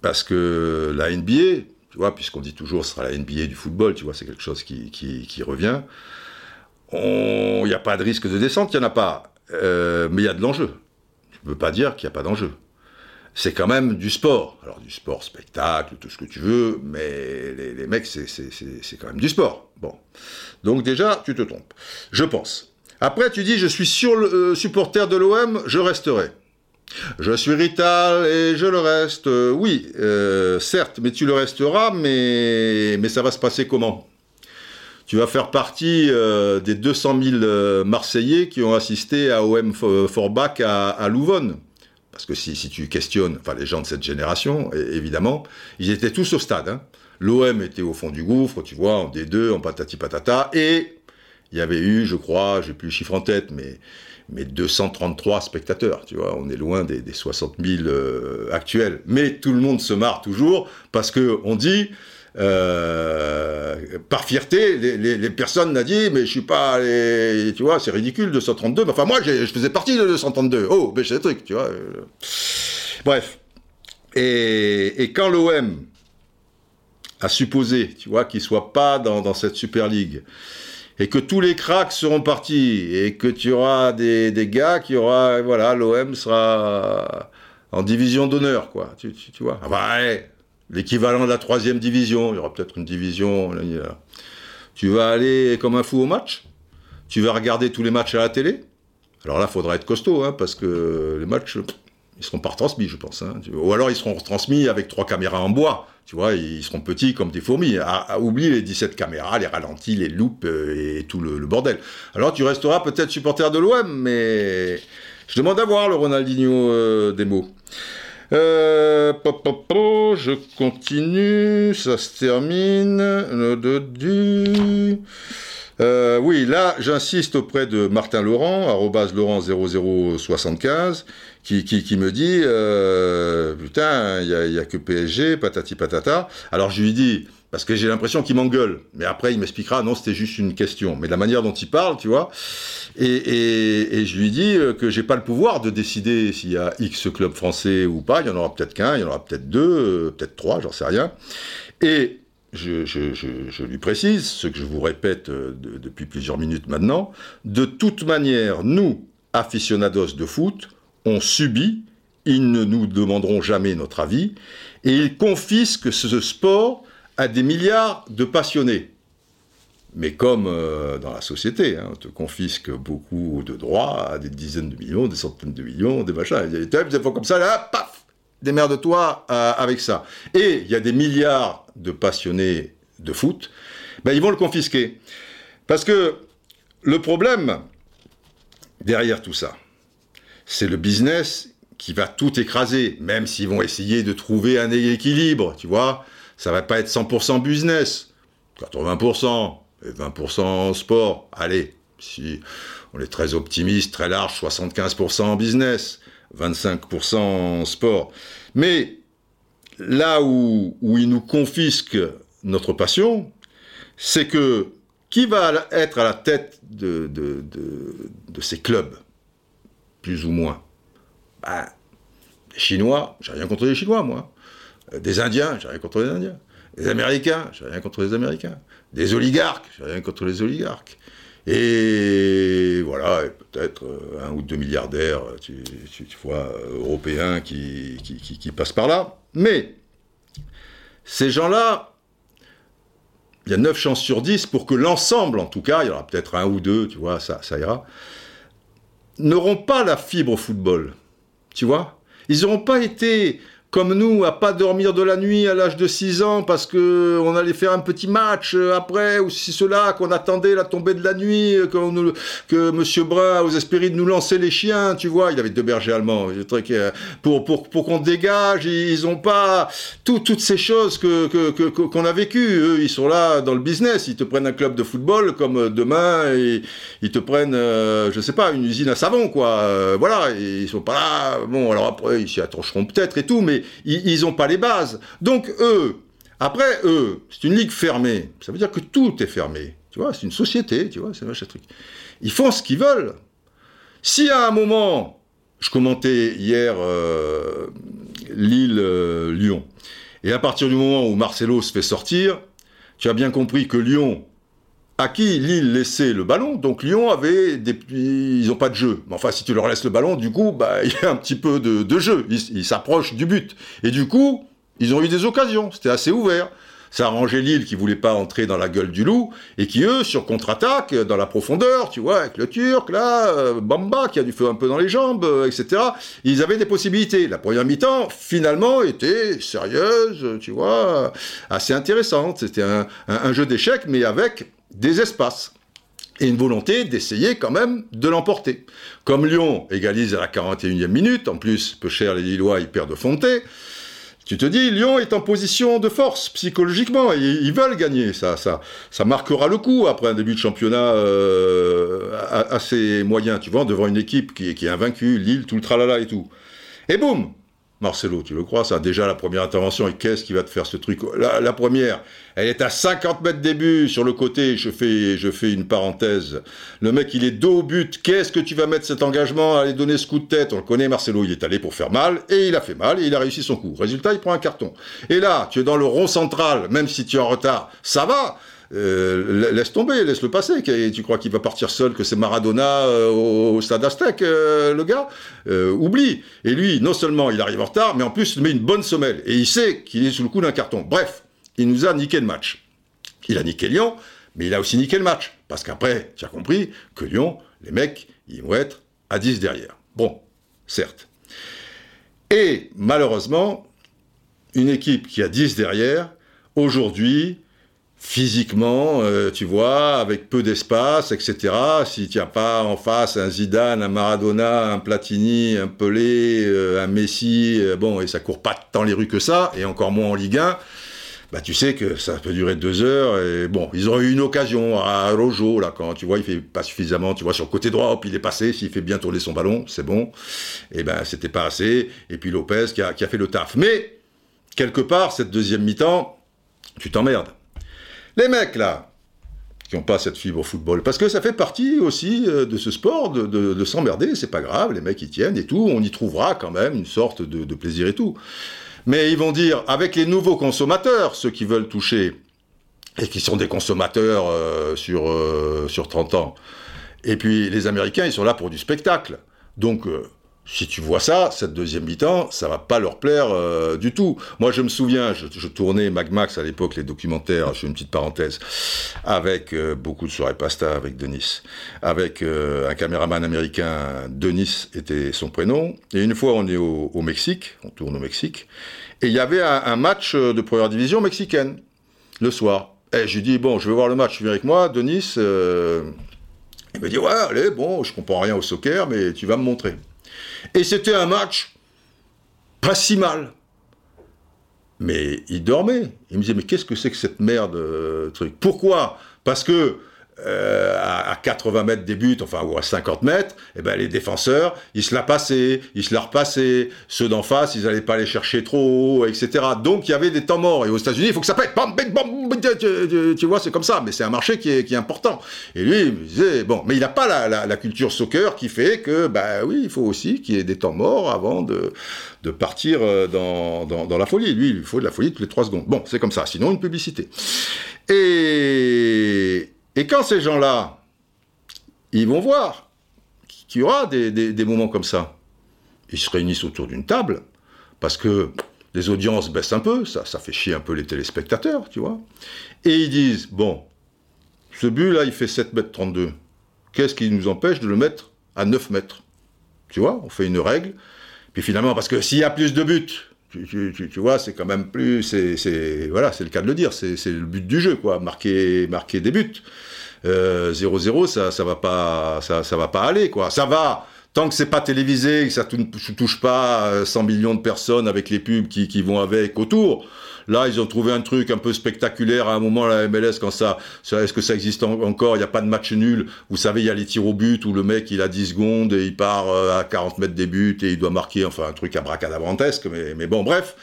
Parce que la NBA, tu vois, puisqu'on dit toujours ce sera la NBA du football, tu vois, c'est quelque chose qui, revient. Il n'y a pas de risque de descente, il n'y en a pas. Euh, mais il y a de l'enjeu. Je ne veux pas dire qu'il n'y a pas d'enjeu c'est quand même du sport. Alors du sport, spectacle, tout ce que tu veux, mais les, mecs, c'est quand même du sport. Bon. Donc déjà, tu te trompes. Je pense. Après, tu dis, je suis sur le, euh, supporter de l'OM, je resterai. Je suis Rital et je le reste. Euh, oui, euh, certes, mais tu le resteras, mais, ça va se passer comment? Tu vas faire partie des 200 000 Marseillais qui ont assisté à OM Forbach à, à Louvonne. Parce que si, tu questionnes, les gens de cette génération, évidemment, ils étaient tous au stade. Hein. L'OM était au fond du gouffre, tu vois, en D2, en patati patata, et il y avait eu, je crois, j'ai plus le chiffre en tête, mais, mais 233 spectateurs, tu vois, on est loin des, 60 000 euh, actuels. Mais tout le monde se marre toujours, parce que on dit, euh, par fierté, les, personnes n'ont dit, mais je suis pas, tu vois, c'est ridicule 232. Mais enfin, moi, je faisais partie de 232. Oh, mais c'est le truc, tu vois. Bref. Et, quand l'OM a supposé, tu vois, qu'il soit pas dans, cette Super League, et que tous les cracks seront partis, et que tu auras des, gars qui aura, voilà, l'OM sera en division d'honneur, quoi. Tu, vois. Ah bah, l'équivalent de la troisième division. Il y aura peut-être une division. Tu vas aller comme un fou au match? Tu vas regarder tous les matchs à la télé? Alors là, il faudra être costaud, hein, parce que les matchs, ils seront pas retransmis, je pense. Hein. Ou alors ils seront retransmis avec trois caméras en bois. Tu vois, ils seront petits comme des fourmis. À, oublier les 17 caméras, les ralentis, les loupes euh, et tout le, bordel. Alors tu resteras peut-être supporter de l'OM, mais je demande à voir le Ronaldinho euh, des mots. Euh, je continue, ça se termine. Euh, oui, là, j'insiste auprès de Martin Laurent, arrobas Laurent0075, qui, qui, me dit, euh, putain, il n'y a, que PSG, patati patata. Alors je lui dis, parce que j'ai l'impression qu'il m'engueule. Mais après, il m'expliquera, non, c'était juste une question. Mais la manière dont il parle, tu vois. Et, je lui dis euh, que j'ai pas le pouvoir de décider s'il y a X club français ou pas. Il y en aura peut-être qu'un, il y en aura peut-être deux, euh, peut-être trois, j'en sais rien. Et je, lui précise, ce que je vous répète euh, depuis plusieurs minutes maintenant, de toute manière, nous, aficionados de foot, on subit, ils ne nous demanderont jamais notre avis, et ils confisquent ce sport à des milliards de passionnés. Mais comme euh, dans la société, hein, on te confisque beaucoup de droits à des dizaines de millions, des centaines de millions, des machins. Il y a des comme ça, là, paf Démerde-toi euh, avec ça. Et il y a des milliards de passionnés de foot, ben, ils vont le confisquer. Parce que le problème derrière tout ça, c'est le business qui va tout écraser, même s'ils vont essayer de trouver un équilibre, tu vois. Ça va pas être 100% business, 80%, et 20% sport. Allez, si on est très optimiste, très large, 75% en business, 25% en sport. Mais là où, où ils nous confisquent notre passion, c'est que qui va être à la tête de, de, ces clubs? Plus ou moins. Ben, Chinois, j'ai rien contre les Chinois, moi. Euh, des Indiens, j'ai rien contre les Indiens. Des Américains, j'ai rien contre les Américains. Des oligarques, j'ai rien contre les oligarques. Et voilà, peut-être euh, un ou deux milliardaires, tu, vois, européens qui, passent par là. Mais ces gens-là, il y a 9 chances sur 10 pour que l'ensemble, en tout cas, il y aura peut-être un ou deux, tu vois, ça, ça ira, n'auront pas la fibre football. Tu vois? Ils n'auront pas été comme nous, à pas dormir de la nuit à l'âge de 6 ans parce que on allait faire un petit match euh, après, ou si cela, qu'on attendait la tombée de la nuit, euh, que, Monsieur Brun, aux Espérides, nous lançait les chiens, tu vois, il avait deux bergers allemands, pour, pour, pour qu'on dégage, ils ont pas toutes ces choses que, que, qu'on a vécues. Eux, ils sont là dans le business, ils te prennent un club de football comme euh, demain, ils te prennent, je sais pas, une usine à savon, quoi. voilà, ils sont pas là, bon, alors après, ils s'y attencheront peut-être et tout, mais ils n'ont pas les bases. Donc eux, après eux, c'est une ligue fermée. Ça veut dire que tout est fermé. Tu vois, c'est une société, tu vois, c'est truc. Ils font ce qu'ils veulent. Si à un moment, je commentais hier euh, Lille-Lyon, euh, et à partir du moment où Marcelo se fait sortir, tu as bien compris que Lyon à qui Lille laissait le ballon. Donc Lyon avait des, ils n'ont pas de jeu. Mais enfin, si tu leur laisses le ballon, du coup, bah, *laughs* il y a un petit peu de, jeu. Ils s'approchent du but. Et du coup, ils ont eu des occasions. C'était assez ouvert. Ça arrangeait Lille qui voulait pas entrer dans la gueule du loup et qui eux sur contre-attaque dans la profondeur, tu vois, avec le Turc là, euh, Bamba qui a du feu un peu dans les jambes, euh, etc. Ils avaient des possibilités. La première mi-temps finalement était sérieuse, tu vois, assez intéressante. C'était un, un jeu d'échecs mais avec des espaces et une volonté d'essayer quand même de l'emporter. Comme Lyon égalise à la 41e minute, en plus, peu cher les Lillois, ils perdent Fonté, tu te dis, Lyon est en position de force psychologiquement, et ils veulent gagner, ça, ça, ça marquera le coup après un début de championnat euh, assez moyen, tu vois, devant une équipe qui, qui est invaincue, Lille, tout le tralala et tout. Et boum, Marcelo, tu le crois ça? Déjà la première intervention, et qu'est-ce qui va te faire ce truc? La, première, elle est à 50 mètres début sur le côté, je fais, je fais une parenthèse. Le mec, il est dos au but, qu'est-ce que tu vas mettre cet engagement à aller donner ce coup de tête? On le connaît, Marcelo, il est allé pour faire mal, et il a fait mal, et il a réussi son coup. Résultat, il prend un carton. Et là, tu es dans le rond central, même si tu es en retard, ça va euh, laisse tomber, laisse le passer. Tu crois qu'il va partir seul, que c'est Maradona euh, au, stade Aztec, euh, le gars? Oublie. Et lui, non seulement il arrive en retard, mais en plus il met une bonne semelle. Et il sait qu'il est sous le coup d'un carton. Bref, il nous a niqué le match. Il a niqué Lyon, mais il a aussi niqué le match. Parce qu'après, tu as compris que Lyon, les mecs, ils vont être à 10 derrière. Bon, certes. Et malheureusement, une équipe qui a 10 derrière, aujourd'hui, physiquement, euh, tu vois, avec peu d'espace, etc. Si tu n'as pas en face un Zidane, un Maradona, un Platini, un Pelé, euh, un Messi, euh, bon, et ça court pas tant les rues que ça, et encore moins en Ligue 1, bah tu sais que ça peut durer deux heures, et bon, ils ont eu une occasion à Rojo, là, quand tu vois, il fait pas suffisamment, tu vois, sur le côté droit, hop, il est passé, s'il fait bien tourner son ballon, c'est bon, et ben c'était pas assez, et puis Lopez qui a, qui a fait le taf. Mais, quelque part, cette deuxième mi-temps, tu t'emmerdes les mecs, là, qui n'ont pas cette fibre au football, parce que ça fait partie aussi euh, de ce sport, de, s'emmerder, c'est pas grave, les mecs y tiennent et tout, on y trouvera quand même une sorte de, plaisir et tout. Mais ils vont dire, avec les nouveaux consommateurs, ceux qui veulent toucher et qui sont des consommateurs euh, sur, euh, sur 30 ans. Et puis les Américains, ils sont là pour du spectacle. Donc, euh, si tu vois ça, cette deuxième mi-temps, ça va pas leur plaire euh, du tout. Moi, je me souviens, je, tournais Mag Max à l'époque, les documentaires, je fais une petite parenthèse, avec euh, beaucoup de soirées pasta avec Denis, avec euh, un caméraman américain, Denis était son prénom. Et une fois, on est au, Mexique, on tourne au Mexique, et il y avait un, match de première division mexicaine, le soir. Et je lui dis, bon, je vais voir le match, tu viens avec moi, Denis Il me dit, ouais, allez, bon, je comprends rien au soccer, mais tu vas me montrer. Et c'était un match pas si mal. Mais il dormait. Il me disait, mais qu'est-ce que c'est que cette merde, euh, truc? Pourquoi? Parce que euh, à, à 80 mètres des buts, enfin, ou à 50 mètres, eh ben, les défenseurs, ils se la passaient, ils se la repassaient. Ceux d'en face, ils n'allaient pas les chercher trop haut, etc. Donc, il y avait des temps morts. Et aux États-Unis, il faut que ça pète. Bam, bam, bam, bam, tu, tu- vois, c'est comme ça. Mais c'est un marché qui est, qui est important. Et lui, il disait, bon, mais il n'a pas la, la- la culture soccer qui fait que, bah oui, il faut aussi qu'il y ait des temps morts avant de, de partir euh, dans, dans, dans la folie. Lui, il faut de la folie toutes les 3 secondes. Bon, c'est comme ça. Sinon, une publicité. Et, et quand ces gens-là, ils vont voir qu'il y aura des, moments comme ça, ils se réunissent autour d'une table, parce que les audiences baissent un peu, ça, ça fait chier un peu les téléspectateurs, tu vois. Et ils disent, bon, ce but-là, il fait 7 mètres 32. Qu'est-ce qui nous empêche de le mettre à 9 mètres? Tu vois, on fait une règle. Puis finalement, parce que s'il y a plus de buts, tu, tu- vois, c'est quand même plus, c'est, voilà, c'est le cas de le dire, c'est, c'est le but du jeu, quoi, marquer, marquer des buts. Euh, 0-0, ça, ça va pas, ça, ça va pas aller, quoi. Ça va, tant que c'est pas télévisé, que ça tou- touche pas euh, 100 millions de personnes avec les pubs qui, qui vont avec autour. Là, ils ont trouvé un truc un peu spectaculaire à un moment, la MLS, quand ça, est-ce que ça existe en- encore? Il n'y a pas de match nul. Vous savez, il y a les tirs au but où le mec, il a 10 secondes et il part euh, à 40 mètres des buts et il doit marquer, enfin, un truc abracadabrantesque, mais, mais bon, bref.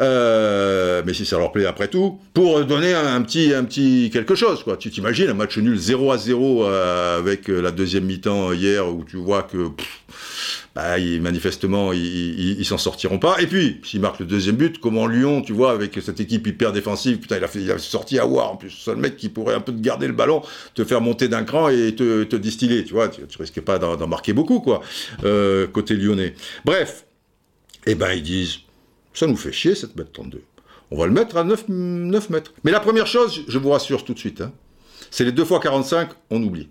Euh, mais si ça leur plaît après tout, pour donner un, petit, un petit quelque chose, quoi. Tu t'imagines un match nul 0 à 0 euh, avec la deuxième mi-temps hier où tu vois que, bah, ils- manifestement, ils, s'en sortiront pas. Et puis, s'ils marquent le deuxième but, comme en Lyon, tu vois, avec cette équipe hyper défensive, putain, il a, fait, il a sorti à War, en plus, c'est le mec qui pourrait un peu te garder le ballon, te faire monter d'un cran et te, distiller, tu vois, tu, tu risquais pas d'en marquer beaucoup, quoi, euh, côté lyonnais. Bref, eh ben, ils disent, ça nous fait chier, cette mètre 32. On va le mettre à 9, 9 mètres. Mais la première chose, je vous rassure tout de suite, hein, c'est les 2 fois 45, on oublie.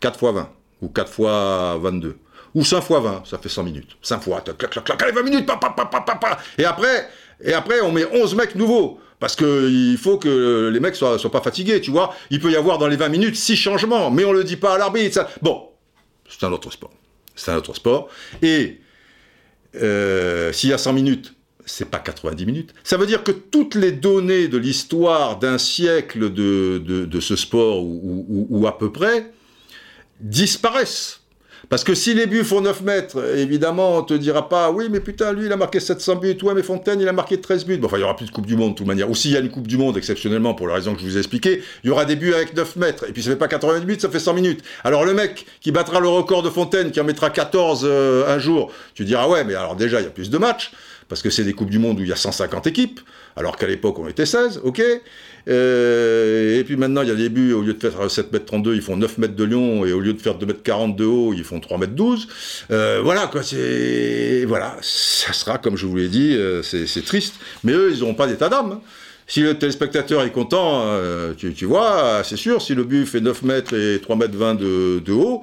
4 fois 20, ou 4 fois 22, ou 5 fois 20, ça fait 100 minutes. 5 fois, clac, clac, clac, allez, 20 minutes, pa, pa, pa, pa, pa, pa. Et après, et après, on met 11 mecs nouveaux. Parce que il faut que les mecs soient, soient pas fatigués, tu vois. Il peut y avoir dans les 20 minutes 6 changements, mais on le dit pas à l'arbitre. ça- Bon, c'est un autre sport. C'est un autre sport. Et euh, s'il y a 100 minutes, c'est pas 90 minutes. Ça veut dire que toutes les données de l'histoire d'un siècle de, de, de ce sport, ou, ou- ou à peu près, disparaissent. Parce que si les buts font 9 mètres, évidemment, on te dira pas, oui, mais putain, lui, il a marqué 700 buts, ouais, mais Fontaine, il a marqué 13 buts. Bon, enfin, il y aura plus de Coupe du Monde, de toute manière. Ou s'il y a une Coupe du Monde, exceptionnellement, pour la raison que je vous ai expliqué, il y aura des buts avec 9 mètres. Et puis, ça fait pas 80 minutes, ça fait 100 minutes. Alors, le mec qui battra le record de Fontaine, qui en mettra 14 euh, un jour, tu diras, ouais, mais alors déjà, il y a plus de matchs. Parce que c'est des Coupes du Monde où il y a 150 équipes, alors qu'à l'époque on était 16, ok Euh, Et puis maintenant il y a des buts, au lieu de faire 7 mètres 32, ils font 9 mètres de long, et au lieu de faire 2 mètres 40 de haut, ils font 3 mètres 12. Euh, voilà quoi, c'est... Voilà, ça sera, comme je vous l'ai dit, euh, c'est triste, mais eux ils n'auront pas d'état d'âme. Si le téléspectateur est content, euh, tu, tu vois, c'est sûr, si le but fait 9 mètres et 3 mètres 20 de, de haut,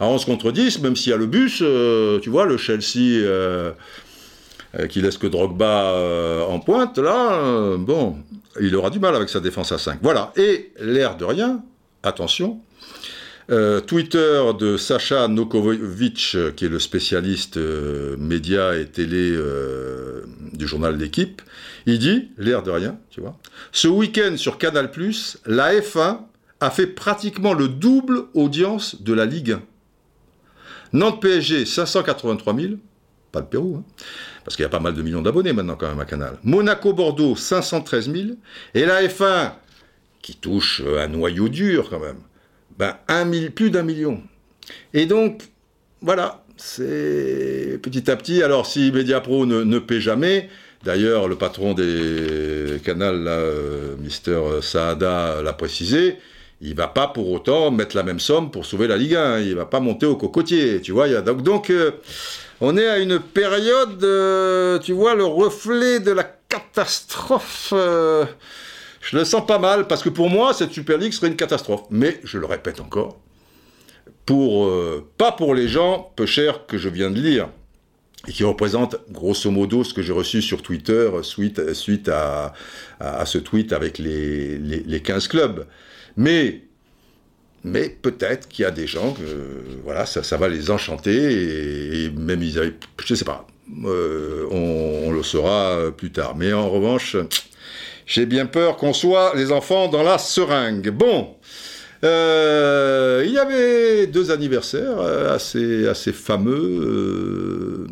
à 11 contre 10, même s'il y a le bus, euh, tu vois, le Chelsea euh, euh, qui laisse que Drogba en pointe, là, bon, il aura du mal avec sa défense à 5. Voilà. Et l'air de rien, attention, euh, Twitter de Sacha Nokovic, euh, qui est le spécialiste euh, média et télé euh, du journal L'équipe, il dit, l'air de rien, tu vois, ce week-end sur Canal+, la F1 a fait pratiquement le double audience de la Ligue 1. Nantes PSG, 583 000, pas le Pérou, hein, parce qu'il y a pas mal de millions d'abonnés maintenant quand même à Canal. Monaco-Bordeaux, 513 000, et la F1, qui touche euh, un noyau dur quand même, ben, un mille- plus d'un million. Et donc, voilà, c'est petit à petit, alors si Mediapro ne, ne paie jamais, D'ailleurs, le patron des canals, là, euh, Mister Saada, l'a précisé. Il va pas pour autant mettre la même somme pour sauver la Ligue 1. Il va pas monter au cocotier. Tu vois, donc, euh, on est à une période, euh, tu vois, le reflet de la catastrophe. euh, je le sens pas mal parce que pour moi, cette Super League serait une catastrophe. Mais je le répète encore, pour euh, pas pour les gens peu chers que je viens de lire et qui représentent grosso modo ce que j'ai reçu sur Twitter suite, à ce tweet avec les, les, les 15 clubs. Mais, mais peut-être qu'il y a des gens que voilà, ça, va les enchanter et, même ils avaient, je sais pas, euh, on, le saura plus tard. Mais en revanche, j'ai bien peur qu'on soit les enfants dans la seringue. Bon, euh, il y avait deux anniversaires euh, assez, assez fameux euh,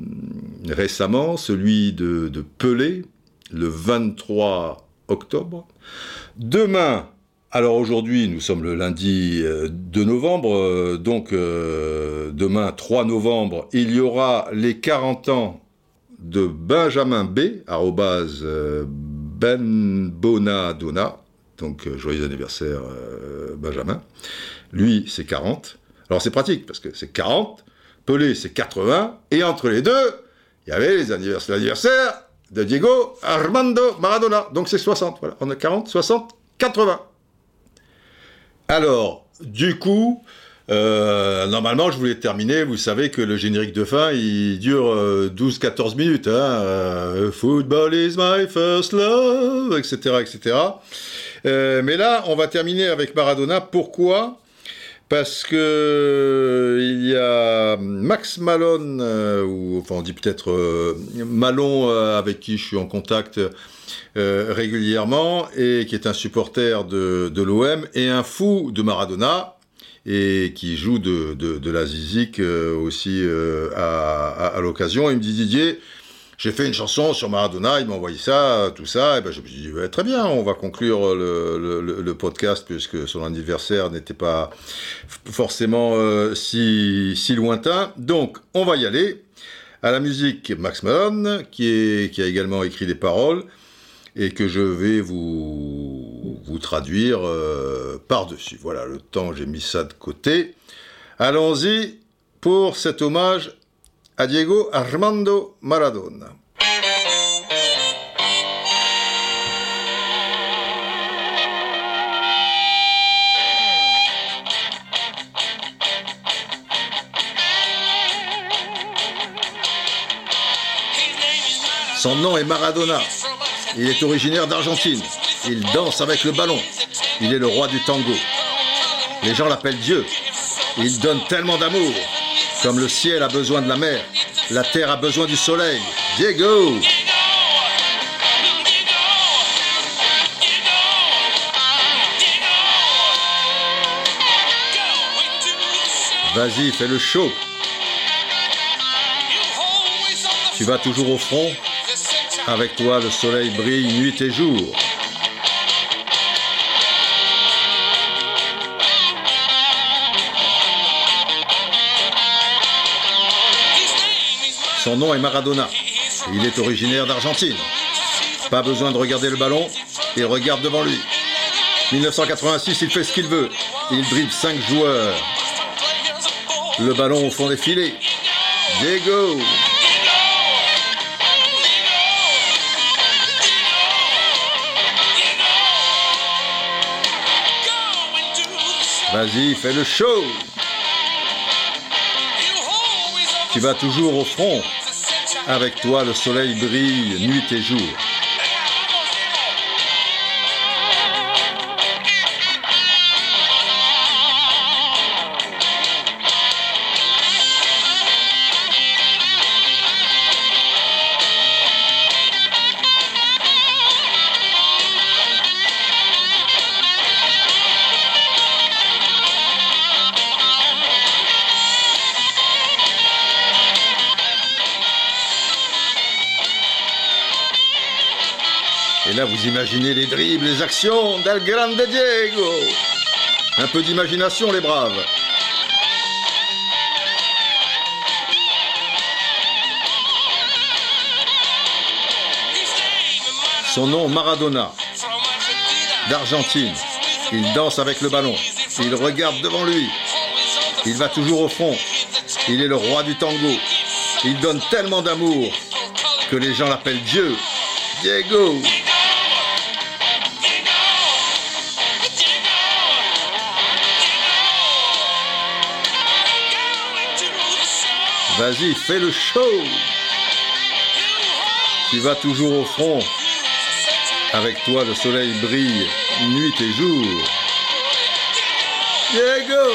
récemment, celui de, de Pelé, le 23 octobre. Demain, alors aujourd'hui, nous sommes le lundi euh, 2 novembre, euh, donc euh, demain 3 novembre, il y aura les 40 ans de Benjamin B, arrobase euh, Benbonadona, donc euh, joyeux anniversaire euh, Benjamin. Lui, c'est 40. Alors c'est pratique, parce que c'est 40, Pelé, c'est 80, et entre les deux, il y avait les anniversaires, l'anniversaire de Diego Armando Maradona, donc c'est 60, voilà, on a 40, 60, 80. Alors, du coup, euh, normalement, je voulais terminer. Vous savez que le générique de fin, il dure euh, 12-14 minutes. Hein, euh, Football is my first love, etc., etc. Euh, mais là, on va terminer avec Maradona. Pourquoi Parce que il y a Max Malone, euh, ou enfin on dit peut-être euh, Malon, euh, avec qui je suis en contact régulièrement et qui est un supporter de, de l'OM et un fou de Maradona et qui joue de, de, de la zizik aussi à, à, à l'occasion. Il me dit Didier, j'ai fait une chanson sur Maradona, il m'a envoyé ça, tout ça, et ben je me suis dit ouais, très bien, on va conclure le, le, podcast puisque son anniversaire n'était pas forcément euh, si, si lointain. Donc on va y aller. À la musique, Max Malone, qui, est, qui a également écrit des paroles et que je vais vous, vous traduire euh, par-dessus. Voilà, le temps, j'ai mis ça de côté. Allons-y pour cet hommage à Diego Armando Maradona. Son nom est Maradona. Il est originaire d'Argentine. Il danse avec le ballon. Il est le roi du tango. Les gens l'appellent Dieu. Il donne tellement d'amour. Comme le ciel a besoin de la mer, la terre a besoin du soleil. Diego Vas-y, fais le show. Tu vas toujours au front? Avec toi, le soleil brille nuit et jour. Son nom est Maradona. Il est originaire d'Argentine. Pas besoin de regarder le ballon, il regarde devant lui. 1986, il fait ce qu'il veut. Il dribble 5 joueurs. Le ballon au fond des filets. Diego Vas-y, fais le show Tu vas toujours au front. Avec toi, le soleil brille nuit et jour. Imaginez les dribbles, les actions d'El Grande Diego. Un peu d'imagination, les braves. Son nom Maradona, d'Argentine. Il danse avec le ballon. Il regarde devant lui. Il va toujours au fond. Il est le roi du tango. Il donne tellement d'amour que les gens l'appellent Dieu. Diego. Vas-y, fais le show. Tu vas toujours au front. Avec toi, le soleil brille nuit et jour. Diego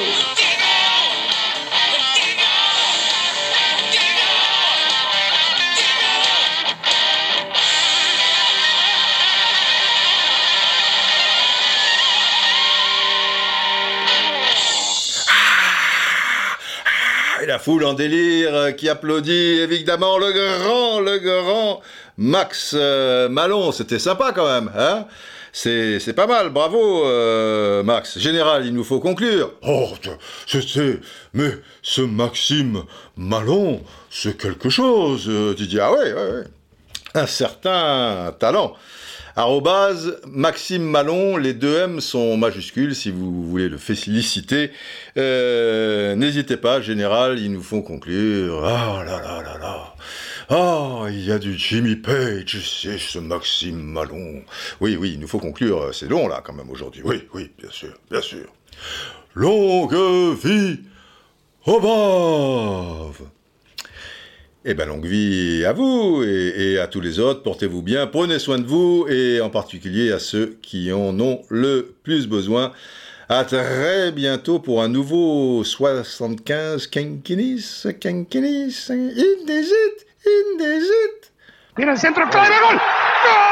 la foule en délire euh, qui applaudit évidemment le grand, le grand Max euh, Malon. C'était sympa quand même, hein c'est pas mal, bravo euh, Max. Général, il nous faut conclure. Oh, c'est... Mais ce Maxime Malon, c'est quelque chose, Didier. Ah ouais, ouais, ouais. Un certain talent. Arrobase Maxime Malon, les deux M sont majuscules si vous voulez le féliciter. Euh, N'hésitez pas, général, ils nous font conclure. Oh là là là là. Ah, il y a du Jimmy Page, c'est ce Maxime Malon. Oui, oui, il nous faut conclure, c'est long là quand même aujourd'hui. Oui, oui, bien sûr, bien sûr. Longue vie au bave eh bien, longue vie à vous et, à tous les autres. Portez-vous bien, prenez soin de vous et en particulier à ceux qui en ont le plus besoin. À très bientôt pour un nouveau 75 Kenkinis, Kenkinis, Indesit, Indesit. Tira el centro, clave, gol.